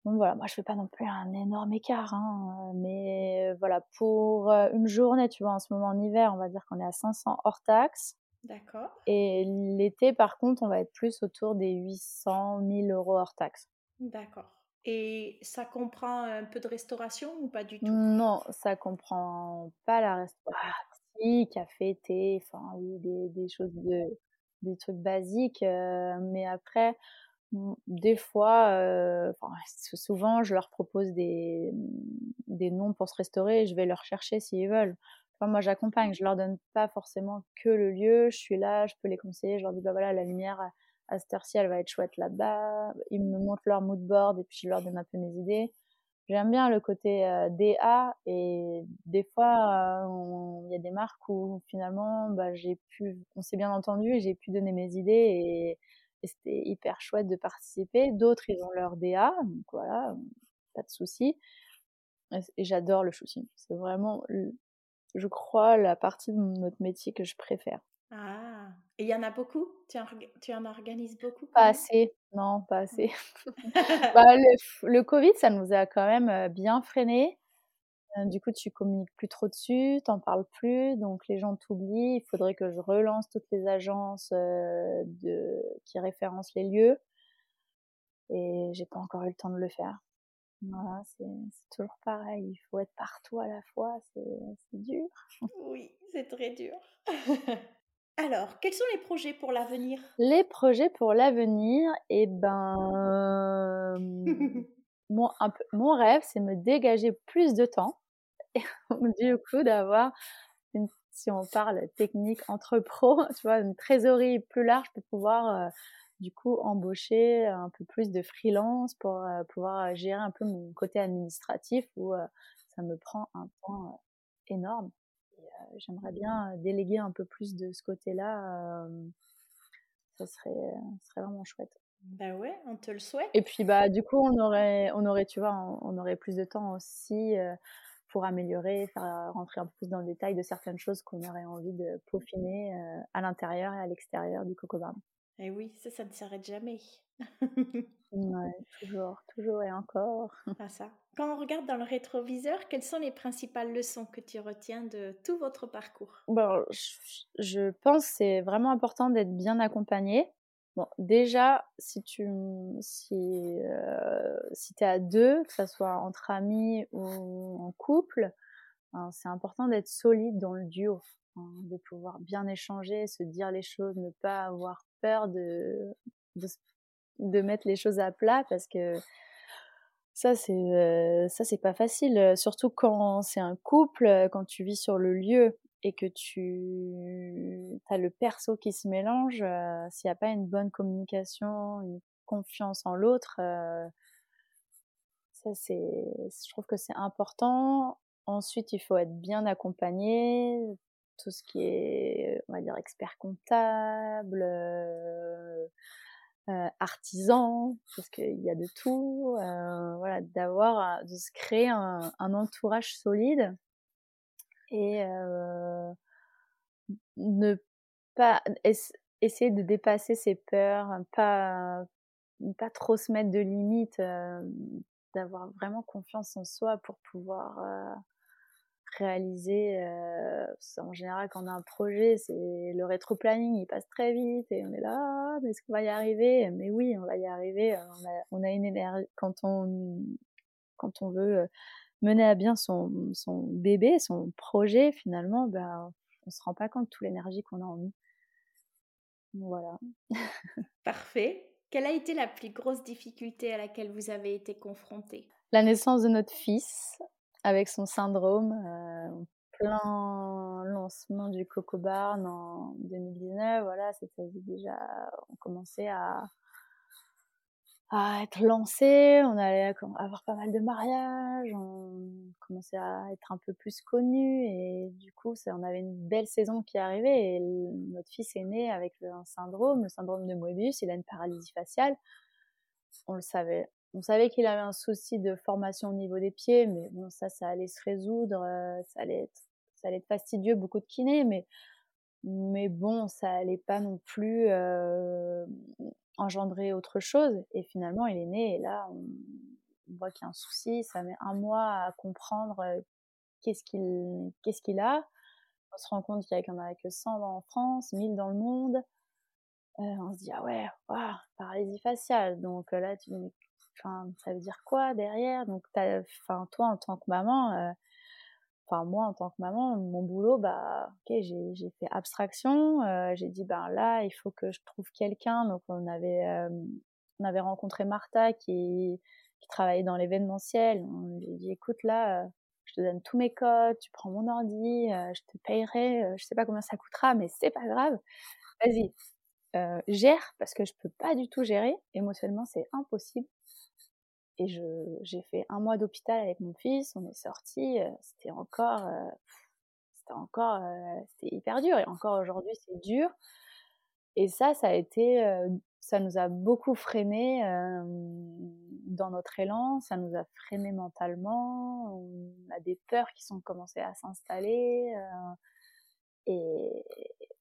Donc voilà, moi je fais pas non plus un énorme écart, hein, mais voilà, pour une journée, tu vois, en ce moment en hiver, on va dire qu'on est à 500 hors taxe. D'accord. Et l'été, par contre, on va être plus autour des 800, 1000 euros hors taxe. D'accord. Et ça comprend un peu de restauration ou pas du tout? Non, ça comprend pas la restauration. Ah, si, café, thé, enfin oui, des, des, choses de, des trucs basiques. mais après, des fois, euh, souvent, je leur propose des, des noms pour se restaurer et je vais leur chercher s'ils veulent. moi, j'accompagne, je leur donne pas forcément que le lieu. Je suis là, je peux les conseiller. Je leur dis, bah voilà, la lumière à cette heure-ci, elle va être chouette là-bas. Ils me montrent leur mood board et puis je leur donne un peu mes idées. J'aime bien le côté euh, DA et des fois, il y a des marques où finalement, bah, j'ai pu, on s'est bien entendu et j'ai pu donner mes idées et c'était hyper chouette de participer. D'autres, ils ont leur DA, donc voilà, pas de souci. Et j'adore le shooting. C'est vraiment, je crois, la partie de notre métier que je préfère. Ah, et il y en a beaucoup? Tu en, tu en organises beaucoup Pas assez, non, pas assez. [LAUGHS] bah, le, le, Covid, ça nous a quand même euh, bien freiné. Euh, du coup, tu communiques plus trop dessus, t'en parles plus, donc les gens t'oublient. Il faudrait que je relance toutes les agences euh, de, qui référencent les lieux. Et j'ai pas encore eu le temps de le faire. Voilà, c'est toujours pareil. Il faut être partout à la fois, c'est dur. Oui, c'est très dur. [LAUGHS] Alors, quels sont les projets pour l'avenir? Les projets pour l'avenir, eh ben, [LAUGHS] mon, un peu, mon rêve, c'est me dégager plus de temps [LAUGHS] du coup d'avoir si on parle technique entre pros, [LAUGHS] tu vois, une trésorerie plus large pour pouvoir euh, du coup embaucher un peu plus de freelance pour euh, pouvoir gérer un peu mon côté administratif où euh, ça me prend un temps énorme. J'aimerais bien déléguer un peu plus de ce côté-là. ça serait, serait vraiment chouette. Bah ouais, on te le souhaite. Et puis bah du coup on aurait, on aurait, tu vois, on, aurait plus de temps aussi pour améliorer, faire euh, rentrer un peu plus dans le détail de certaines choses qu'on aurait envie de peaufiner euh, à l'intérieur et à l'extérieur du coco barn. Et oui, ça, ça ne s'arrête jamais. [LAUGHS] ouais, toujours, toujours et encore. [LAUGHS] Ah, ça. Quand on regarde dans le rétroviseur, quelles sont les principales leçons que tu retiens de tout votre parcours? Bon, je, je pense que c'est vraiment important d'être bien accompagné. Bon, déjà, si tu si, euh, si es à deux, que ce soit entre amis ou en couple, hein, c'est important d'être solide dans le duo, hein, de pouvoir bien échanger, se dire les choses, ne pas avoir peur de, de, mettre les choses à plat parce que ça c'est euh, ça c'est pas facile, surtout quand c'est un couple, quand tu vis sur le lieu et que tu as le perso qui se mélange, euh, s'il n'y a pas une bonne communication, une confiance en l'autre, euh, ça je trouve que c'est important. Ensuite, il faut être bien accompagné, tout ce qui est, on va dire, expert comptable, euh, artisan, parce qu'il y a de tout. voilà, d'avoir, de se créer un entourage solide et euh, ne pas essayer de dépasser ses peurs, pas pas trop se mettre de limites, euh, d'avoir vraiment confiance en soi pour pouvoir euh, réaliser. en général, quand on a un projet, c'est le rétro-planning, il passe très vite et on est là, «Ah, mais est-ce qu'on va y arriver? Mais oui, on va y arriver. On a, on a une énergie quand on quand on veut mener à bien son, son bébé, son projet, finalement, ben, on se rend pas compte de toute l'énergie qu'on a en nous. Voilà. Parfait. Quelle a été la plus grosse difficulté à laquelle vous avez été confronté La naissance de notre fils. avec son syndrome, plein lancement du Coco Barn en 2019, voilà, c'était déjà, on commençait à, à être lancé, on allait avoir pas mal de mariages, on commençait à être un peu plus connu et du coup, on avait une belle saison qui arrivait et notre fils est né avec un syndrome, le syndrome de Moebius, il a une paralysie faciale. On le savait, on savait qu'il avait un souci de formation au niveau des pieds, mais bon, ça, ça allait se résoudre, euh, ça allait être, ça allait être fastidieux, beaucoup de kiné, mais, mais bon, ça allait pas non plus euh, engendrer autre chose. Et finalement, il est né, et là, on, voit qu'il y a un souci, ça met un mois à comprendre euh, qu'est-ce qu'il qu'est-ce qu'il a. On se rend compte qu'il n'y en a que 100 en France, 1000 dans le monde. on se dit, ah ouais, paralysie faciale. Donc là, tu ça veut dire quoi derrière? Donc, enfin, toi en tant que maman, euh, enfin moi en tant que maman, mon boulot, bah, ok, j'ai fait abstraction. Euh, j'ai dit, ben là, il faut que je trouve quelqu'un. Donc, on avait, euh, on avait rencontré Martha qui, travaillait dans l'événementiel. On lui dit, écoute là, je te donne tous mes codes, tu prends mon ordi, je te payerai, je sais pas combien ça coûtera, mais c'est pas grave. Vas-y, gère parce que je peux pas du tout gérer. Émotionnellement, c'est impossible. Et j'ai fait un mois d'hôpital avec mon fils, on est sorti, euh, c'était encore, euh, c'était encore, euh, c'était hyper dur. Et encore aujourd'hui, c'est dur. Et ça, ça a été, ça nous a beaucoup freiné dans notre élan, ça nous a freiné mentalement. On a des peurs qui sont commencées à s'installer. et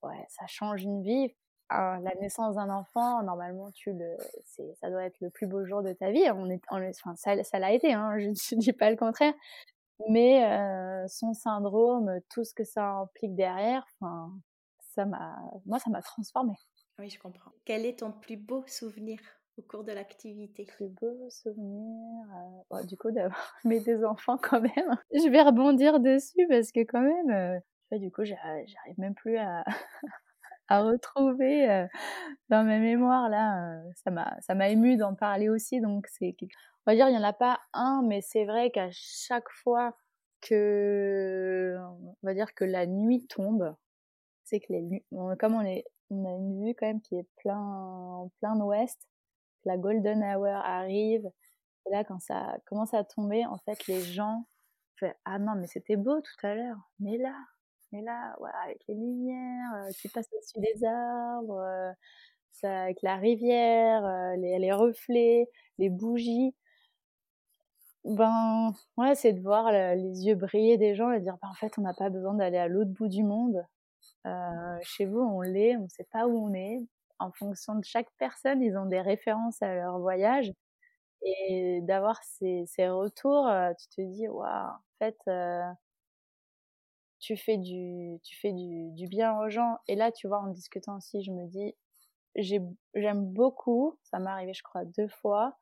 ouais, ça change une vie la naissance d'un enfant, normalement, tu le, ça doit être le plus beau jour de ta vie. On est, enfin, ça, ça l'a été, hein, [LAUGHS] je ne dis pas le contraire. Mais euh, son syndrome, tout ce que ça implique derrière, enfin, ça m'a, moi, ça m'a transformée. Oui, je comprends. Quel est ton plus beau souvenir au cours de l'activité? Plus beau souvenir, euh, du coup, d'avoir [LAUGHS] mes deux enfants quand même. Je vais rebondir dessus parce que quand même, euh, du coup, j'arrive même plus à, [LAUGHS] à retrouver euh, dans ma mémoire là. Euh, ça m'a ça m'a ému d'en parler aussi. Donc c'est on va dire il y en a pas un, mais c'est vrai qu'à chaque fois que on va dire que la nuit tombe, c'est que les comme on est on a une vue quand même qui est plein plein ouest, la golden hour arrive. Et là quand ça commence à tomber, en fait les gens fait ah non mais c'était beau tout à l'heure, mais là mais là, avec les lumières euh, qui passent au-dessus des arbres, euh, ça, avec la rivière, euh, les, les, reflets, les bougies, ben ouais, c'est de voir les yeux briller des gens et dire ben, en fait, on n'a pas besoin d'aller à l'autre bout du monde. chez vous, on l'est, on ne sait pas où on est. En fonction de chaque personne, ils ont des références à leur voyage. Et d'avoir ces, ces, retours, tu te dis, waouh, en fait, tu fais du, tu fais du, du, bien aux gens. Et là, tu vois, en discutant aussi, je me dis, j'aime beaucoup, ça m'est arrivé, je crois, deux fois,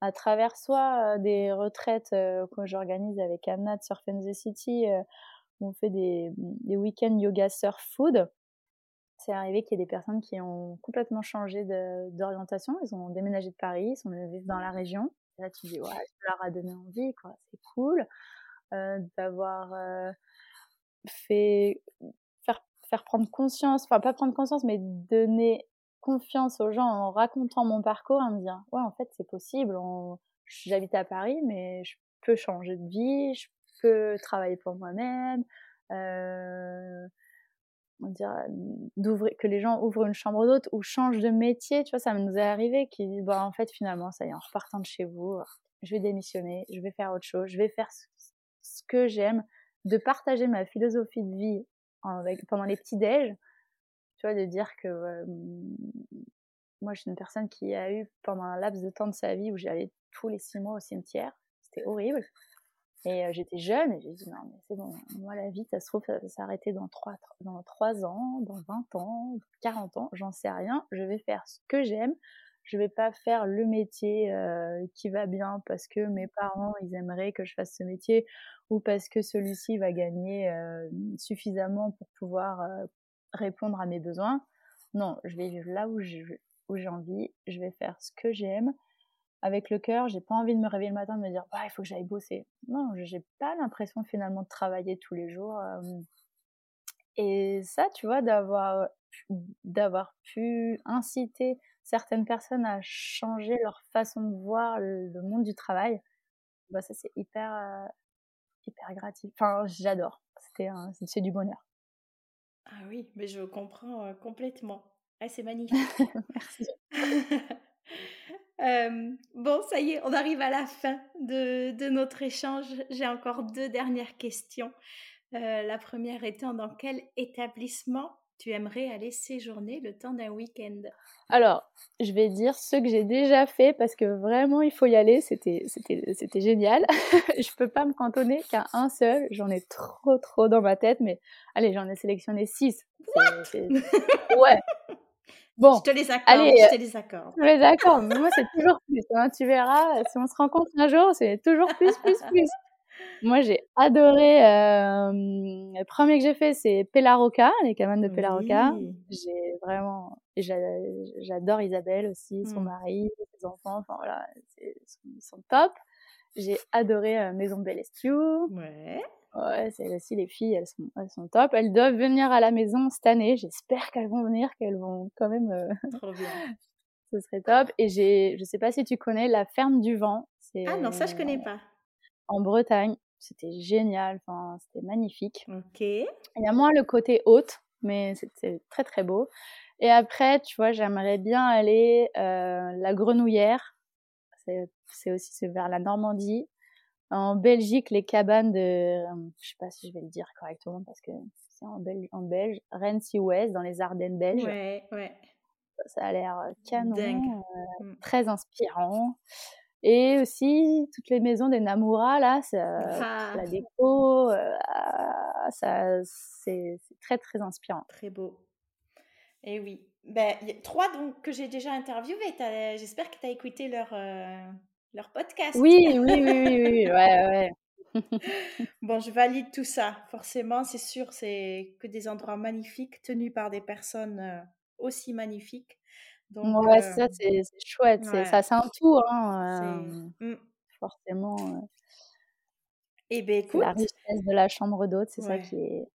à travers soit euh, des retraites euh, que j'organise avec Anna de Surf the City, euh, où on fait des, des week-ends yoga surf food. C'est arrivé qu'il y ait des personnes qui ont complètement changé d'orientation. Ils ont déménagé de Paris, ils sont venus dans la région. Et là, tu dis, ouais, ça leur a donné envie, quoi. C'est cool d'avoir fait faire, faire prendre conscience, enfin pas prendre conscience, mais donner confiance aux gens en racontant mon parcours, en me disant ouais en fait c'est possible, j'habite à Paris mais je peux changer de vie, je peux travailler pour moi-même, euh, on dirait d'ouvrir que les gens ouvrent une chambre d'hôte ou changent de métier, tu vois ça nous est arrivé qui disent bah en fait finalement ça y est en repartant de chez vous, je vais démissionner, je vais faire autre chose, je vais faire ce que j'aime de partager ma philosophie de vie pendant les petits déj, tu vois, de dire que moi, je suis une personne qui a eu pendant un laps de temps de sa vie où j'allais tous les six mois au cimetière. C'était horrible. Et j'étais jeune et j'ai dit non, mais c'est bon, moi, la vie, ça se trouve, ça va s'arrêter dans trois dans 3 ans, dans 20 ans, 40 ans, j'en sais rien. Je vais faire ce que j'aime. Je vais pas faire le métier euh, qui va bien parce que mes parents, ils aimeraient que je fasse ce métier ou parce que celui-ci va gagner euh, suffisamment pour pouvoir euh, répondre à mes besoins. Non, je vais vivre là où j'ai envie, je vais faire ce que j'aime. avec le cœur. J'ai pas envie de me réveiller le matin de me dire, il faut que j'aille bosser. Non, j'ai pas l'impression finalement de travailler tous les jours. Et ça, tu vois, d'avoir d'avoir pu inciter certaines personnes à changer leur façon de voir le, monde du travail, bah ça c'est hyper hyper gratifiant. Enfin, j'adore. C'était c'est du bonheur. Ah oui, mais je comprends complètement. Ah, c'est [LAUGHS] magnifique. Merci. [LAUGHS] bon, ça y est, on arrive à la fin de, de notre échange. J'ai encore deux dernières questions. Euh, la première étant dans quel établissement tu aimerais aller séjourner le temps d'un week-end? Alors, je vais dire ce que j'ai déjà fait parce que vraiment il faut y aller, c'était, génial. [LAUGHS] je peux pas me cantonner qu'à un seul, j'en ai trop trop dans ma tête, mais allez, j'en ai sélectionné six. ouais. Bon, je te les accorde. Allez, je te les accorde. Je les accorde. Mais moi, c'est toujours plus. Hein. Tu verras, si on se rencontre un jour, c'est toujours plus, plus, plus. Moi, j'ai adoré. Euh, le premier que j'ai fait, c'est Pellaroca, les cabanes de Pellaroca. J'ai vraiment. J'adore Isabelle aussi, son mmh. mari, ses enfants. Enfin voilà, ils sont top. J'ai adoré euh, Maison Bellestiu. Ouais. Ouais, c'est aussi les filles, elles sont, elles sont top. Elles doivent venir à la maison cette année. J'espère qu'elles vont venir, qu'elles vont quand même. Euh, Trop bien. [LAUGHS] Ce serait top. Et j'ai, je sais pas si tu connais la ferme du vent. Ah non, ça je connais pas. En Bretagne, c'était génial. Enfin, c'était magnifique. Ok. Il y a moins le côté haute, mais c'était très très beau. Et après, tu vois, j'aimerais bien aller euh, la Grenouillère. C'est aussi vers la Normandie. En Belgique, les cabanes de, je sais pas si je vais le dire correctement parce que c'est en, belge, en belge, Rennes-West, dans les Ardennes belges. Ouais, ouais. Ça a l'air canon, euh, mm. très inspirant. Et aussi, toutes les maisons des Namura, là, ça, la déco, euh, ça, c'est très, très inspirant. Très beau. Et oui. Ben, y a trois donc, que j'ai déjà interviewés. J'espère que tu as écouté leur, leur podcast. Oui, oui, oui, oui, oui, ouais, ouais. [LAUGHS] bon, je valide tout ça. Forcément, c'est sûr, c'est que des endroits magnifiques tenus par des personnes euh, aussi magnifiques. Donc, ouais, ça, euh, c'est chouette. Ça, c'est un tout, hein, euh, mmh. forcément. Et eh ben, écoute. La richesse de la chambre d'hôte, c'est ça qui est,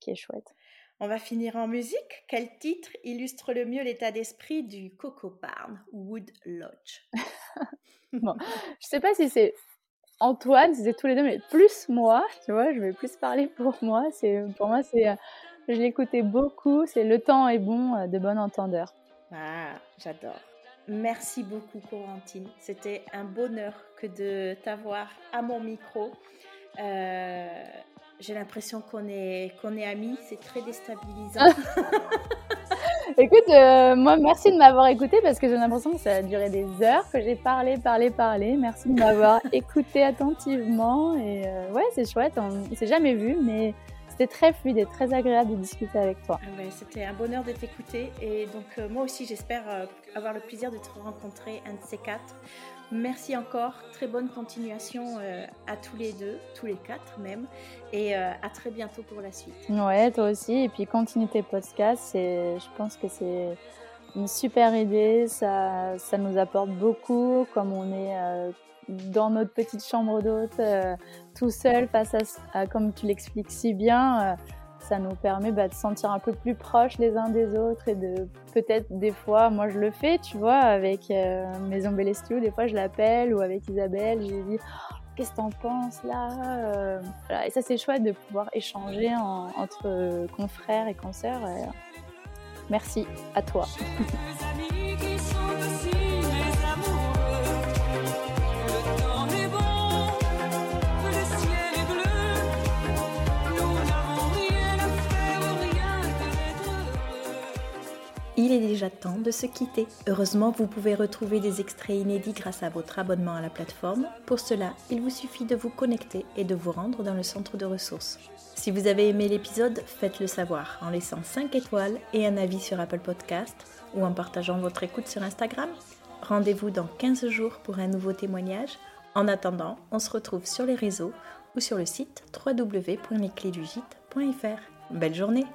qui est chouette. On va finir en musique. Quel titre illustre le mieux l'état d'esprit du Coco Barn Wood Lodge? [LAUGHS] Bon, je sais pas si c'est Antoine, si c'est tous les deux, mais plus moi, tu vois, je vais plus parler pour moi. C'est pour moi, c'est, euh, je l'écoutais beaucoup. C'est le temps est bon euh, de bon entendeur. Ah, j'adore. Merci beaucoup, Corentine. C'était un bonheur que de t'avoir à mon micro. Euh, j'ai l'impression qu'on est, est amis, c'est très déstabilisant. [LAUGHS] Écoute, euh, moi, merci de m'avoir écouté parce que j'ai l'impression que ça a duré des heures, que j'ai parlé, parlé, parlé. Merci de m'avoir [LAUGHS] écouté attentivement. Et euh, ouais, c'est chouette. On, s'est jamais vu, mais c'était très fluide et très agréable de discuter avec toi. Ah c'était un bonheur de t'écouter. Et donc, euh, moi aussi, j'espère avoir le plaisir de te rencontrer un de ces quatre. Merci encore, très bonne continuation euh, à tous les deux, tous les quatre même, et euh, à très bientôt pour la suite. Ouais, toi aussi, et puis continue tes podcasts, je pense que c'est une super idée, ça, ça nous apporte beaucoup, comme on est euh, dans notre petite chambre d'hôte, tout seul face à comme tu l'expliques si bien ça nous permet bah, de sentir un peu plus proches les uns des autres et de peut-être des fois, moi je le fais, tu vois, avec euh, Maison Bellestiu, des fois je l'appelle ou avec Isabelle, j'ai dit oh, qu'est-ce que t'en penses là euh, Et ça c'est chouette de pouvoir échanger entre confrères et consoeurs. merci à toi. Il est déjà temps de se quitter. Heureusement, vous pouvez retrouver des extraits inédits grâce à votre abonnement à la plateforme. Pour cela, il vous suffit de vous connecter et de vous rendre dans le centre de ressources. Si vous avez aimé l'épisode, faites-le savoir en laissant 5 étoiles et un avis sur Apple Podcast ou en partageant votre écoute sur Instagram. Rendez-vous dans 15 jours pour un nouveau témoignage. En attendant, on se retrouve sur les réseaux ou sur le site www.lesclésdugite.fr. Belle journée